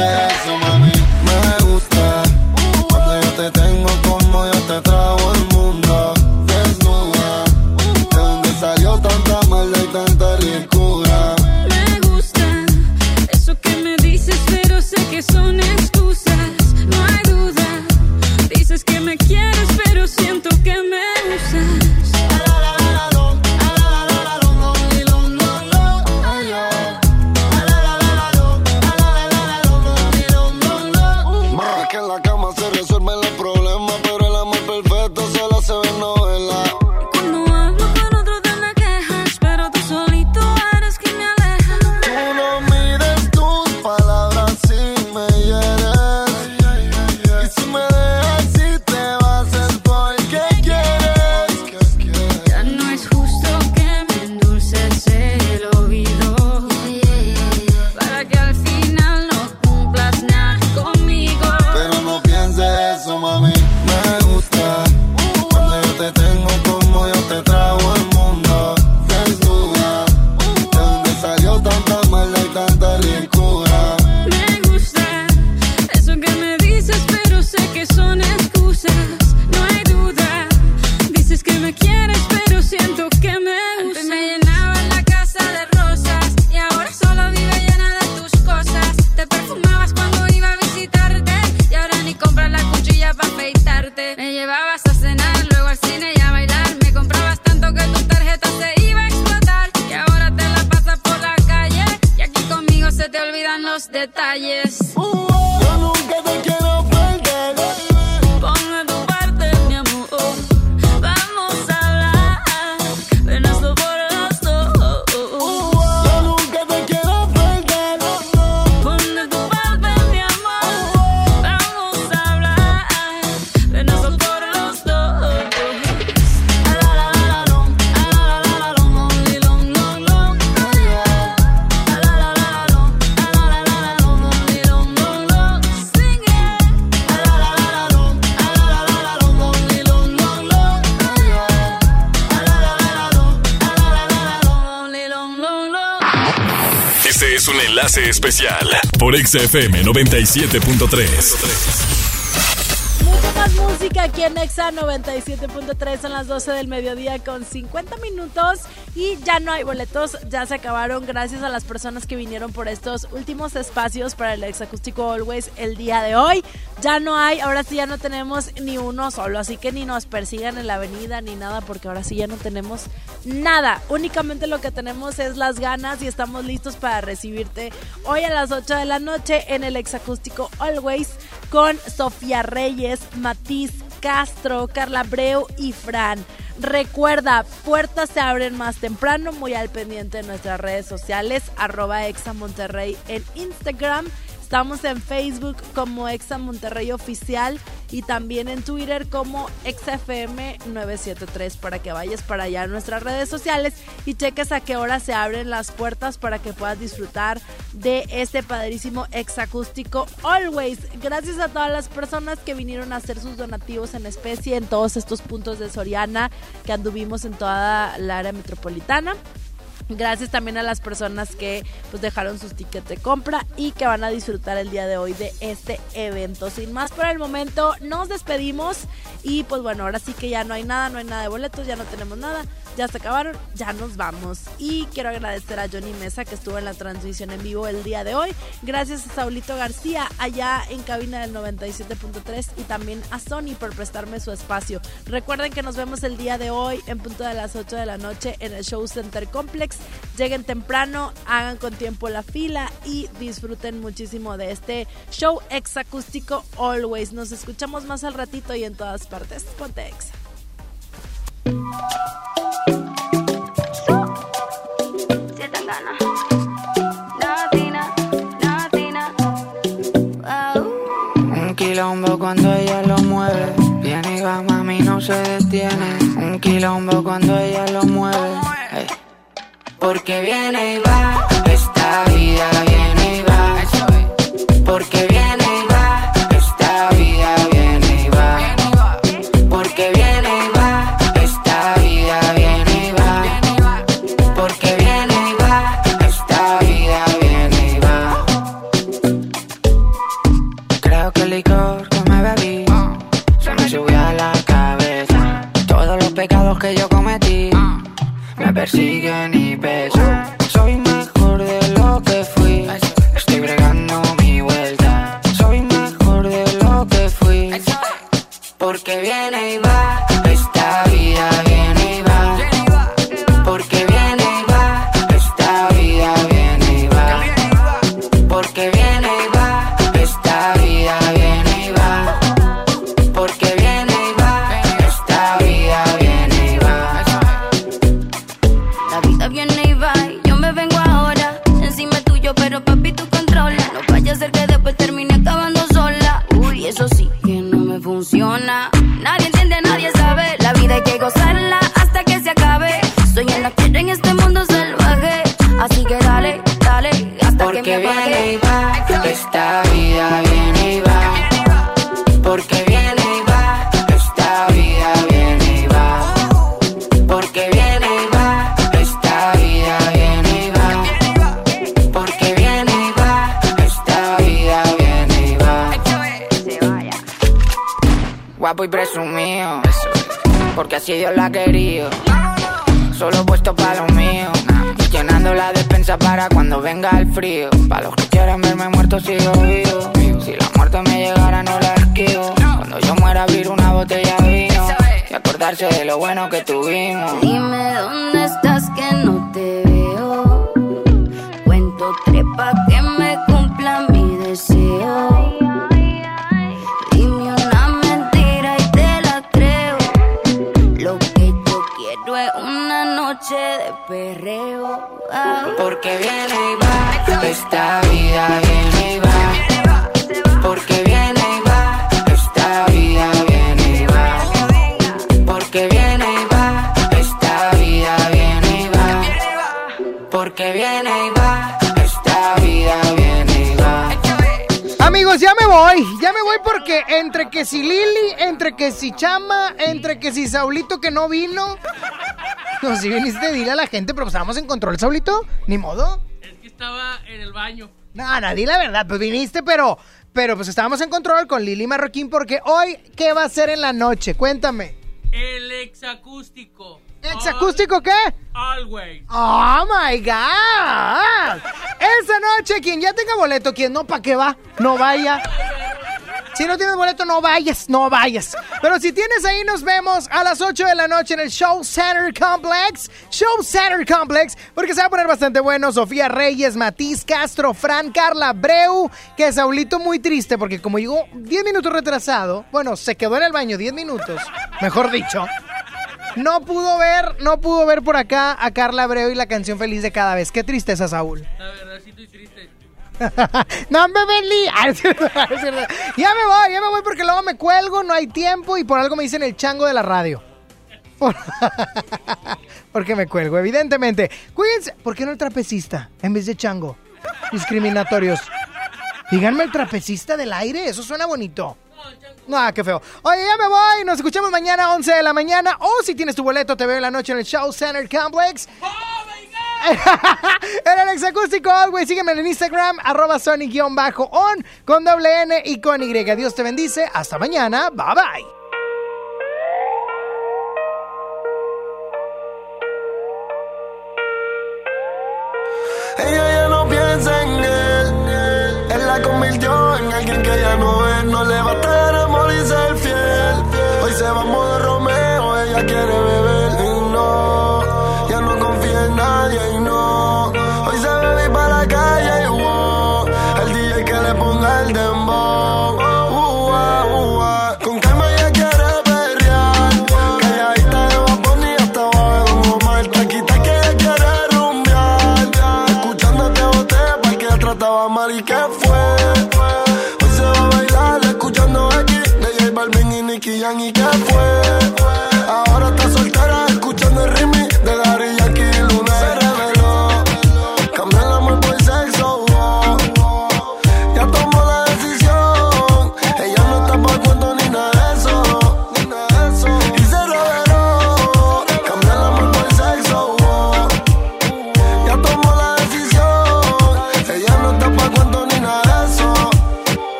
Speaker 3: princesa, uma especial por XFM 97.3
Speaker 55: más música aquí en Exa 97.3 son las 12 del mediodía con 50 minutos y ya no hay boletos, ya se acabaron gracias a las personas que vinieron por estos últimos espacios para el Exacústico Always el día de hoy. Ya no hay, ahora sí ya no tenemos ni uno solo, así que ni nos persigan en la avenida ni nada porque ahora sí ya no tenemos nada. Únicamente lo que tenemos es las ganas y estamos listos para recibirte hoy a las 8 de la noche en el Exacústico Always con Sofía Reyes, Matiz Castro, Carla Breu y Fran. Recuerda, puertas se abren más temprano, muy al pendiente de nuestras redes sociales, arroba Exa Monterrey en Instagram Estamos en Facebook como Exa Monterrey Oficial y también en Twitter como ExaFM973 para que vayas para allá a nuestras redes sociales y cheques a qué hora se abren las puertas para que puedas disfrutar de este padrísimo exacústico Always. Gracias a todas las personas que vinieron a hacer sus donativos en especie en todos estos puntos de Soriana que anduvimos en toda la área metropolitana. Gracias también a las personas que pues dejaron sus tickets de compra y que van a disfrutar el día de hoy de este evento. Sin más por el momento, nos despedimos y pues bueno, ahora sí que ya no hay nada, no hay nada de boletos, ya no tenemos nada ya se acabaron, ya nos vamos. Y quiero agradecer a Johnny Mesa que estuvo en la transmisión en vivo el día de hoy. Gracias a Saulito García allá en cabina del 97.3 y también a Sony por prestarme su espacio. Recuerden que nos vemos el día de hoy en punto de las 8 de la noche en el Show Center Complex. Lleguen temprano, hagan con tiempo la fila y disfruten muchísimo de este show exacústico Always. Nos escuchamos más al ratito y en todas partes. Ponte exa.
Speaker 68: Un quilombo cuando ella lo mueve. Viene y va, mami, no se detiene. Un quilombo cuando ella lo mueve. Porque viene y va, esta vida viene y va. Porque viene me persiguen y pesan.
Speaker 79: Así
Speaker 68: Dios la querido. Solo puesto para lo mío. Llenando la despensa para cuando venga el frío. Para los que quieran verme muerto sigo vivo. Si la muerte me llegara no la esquivo. Cuando yo muera abrir una botella de vino. Y acordarse de lo bueno que tuvimos.
Speaker 79: Dime dónde
Speaker 68: Porque viene y va. Esta vida viene y va. Porque viene y va. Esta vida viene y va. Porque viene y va. Esta vida viene y va. Porque viene y va. Esta vida viene y va.
Speaker 6: Amigos, ya me voy, ya me voy porque entre que si Lili, entre que si Chama, entre que si Saulito que no vino. No, si viniste, dile a la gente, pero pues estábamos en control, Saulito. Ni modo.
Speaker 80: estaba en el baño.
Speaker 6: No, no, di la verdad, pues viniste, pero, pero pues estábamos en control con Lili Marroquín porque hoy, ¿qué va a ser en la noche? Cuéntame.
Speaker 80: El exacústico.
Speaker 6: ¿Exacústico qué?
Speaker 80: Always.
Speaker 6: Oh my God. Esa noche, quien ya tenga boleto, quien no, ¿para qué va? No vaya. Si no tienes boleto, no vayas, no vayas. Pero si tienes ahí, nos vemos a las 8 de la noche en el Show Center Complex. Show Center Complex, porque se va a poner bastante bueno. Sofía Reyes, Matiz Castro, Fran, Carla Breu, que Saulito muy triste, porque como llegó 10 minutos retrasado, bueno, se quedó en el baño 10 minutos, mejor dicho. No pudo ver, no pudo ver por acá a Carla Breu y la canción Feliz de cada vez. Qué tristeza, Saúl.
Speaker 80: La verdad, sí estoy triste.
Speaker 6: no me Benly. Ya me voy, ya me voy porque luego me cuelgo, no hay tiempo y por algo me dicen el chango de la radio. porque me cuelgo, evidentemente. Cuídense. ¿Por qué no el trapecista en vez de chango? Discriminatorios. Díganme el trapecista del aire, eso suena bonito. No, qué feo. Oye, ya me voy. Nos escuchamos mañana a 11 de la mañana. O si tienes tu boleto, te veo en la noche en el Show Center Complex. En el exacústico Always. Sígueme en Instagram, arroba Sonic-on con doble N y con Y. Dios te bendice. Hasta mañana. Bye bye.
Speaker 81: Ella ya no piensa en él. Él la convirtió en alguien que ya no es. No le va a tener amor y ser fiel. Hoy se va a modo Romeo. Ella quiere beber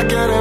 Speaker 81: Romeo. Ella quiere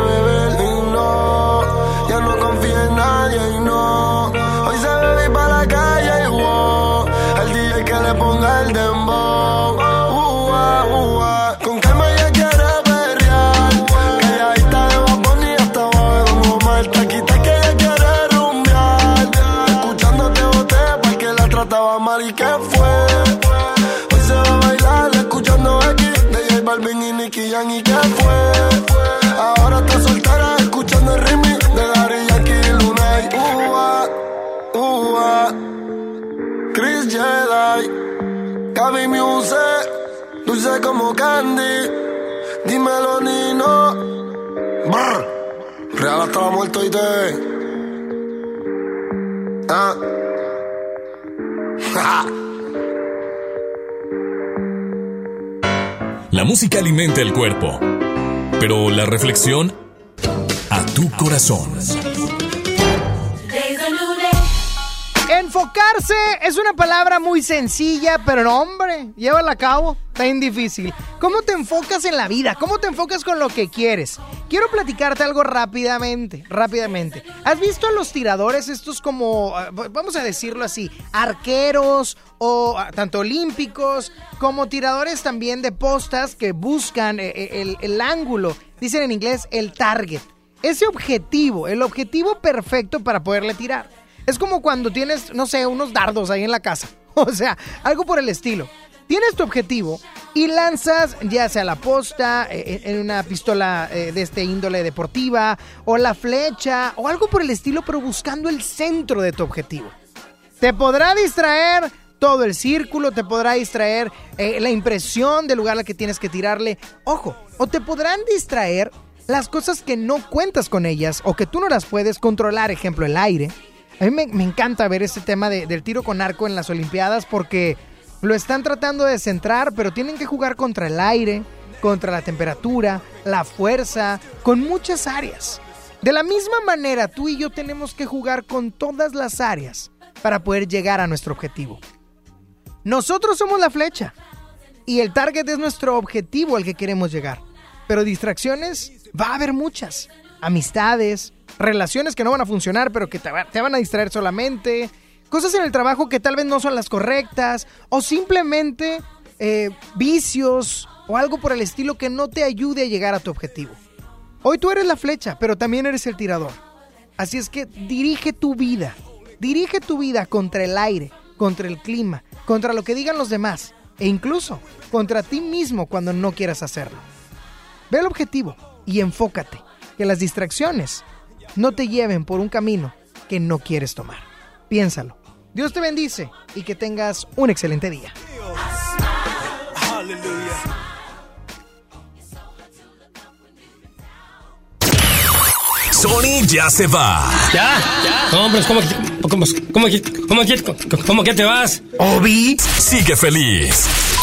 Speaker 81: Y. Ah. Ja.
Speaker 3: La música alimenta el cuerpo, pero la reflexión a tu corazón.
Speaker 6: Es una palabra muy sencilla, pero no, hombre, llévala a cabo, está bien difícil. ¿Cómo te enfocas en la vida? ¿Cómo te enfocas con lo que quieres? Quiero platicarte algo rápidamente, rápidamente. ¿Has visto a los tiradores estos como, ah, vamos a decirlo así, arqueros o ah, tanto olímpicos como tiradores también de postas que buscan eh, eh, el ángulo, dicen en inglés el target? Ese objetivo, el objetivo perfecto para poderle tirar. Es como cuando tienes, no sé, unos dardos ahí en la casa. O sea, algo por el estilo. Tienes tu objetivo y lanzas ya sea la posta, eh, eh, en una pistola eh, de este índole deportiva, o la flecha, o algo por el estilo, pero buscando el centro de tu objetivo. Te podrá distraer todo el círculo, te podrá distraer la impresión del lugar al que tienes que tirarle. Ojo, o te podrán distraer las cosas que no cuentas con ellas o que tú no las puedes controlar, ejemplo, el aire a mí me, encanta ver este tema del tiro con arco en las Olimpiadas porque lo están tratando de centrar, pero tienen que jugar contra el aire, contra la temperatura, la fuerza, con muchas áreas. De la misma manera, tú y yo tenemos que jugar con todas las áreas para poder llegar a nuestro objetivo. Nosotros somos la flecha y el target es nuestro objetivo al que queremos llegar. Pero distracciones va a haber muchas. Amistades, relaciones que no van a funcionar, pero que te, van a distraer solamente, cosas en el trabajo que tal vez no son las correctas, o simplemente eh, vicios o algo por el estilo que no te ayude a llegar a tu objetivo. Hoy tú eres la flecha, pero también eres el tirador. Así es que dirige tu vida, dirige tu vida contra el aire, contra el clima, contra lo que digan los demás, e incluso contra ti mismo cuando no quieras hacerlo. Ve el objetivo y enfócate, que las distracciones no te lleven por un camino que no quieres tomar. Piénsalo. Dios te bendice y que tengas un excelente día.
Speaker 3: Sony ya se va.
Speaker 82: ¿Ya? ¿Ya? No, hombre, ¿cómo, cómo, cómo, cómo, cómo que te vas?
Speaker 3: Obi, sigue feliz.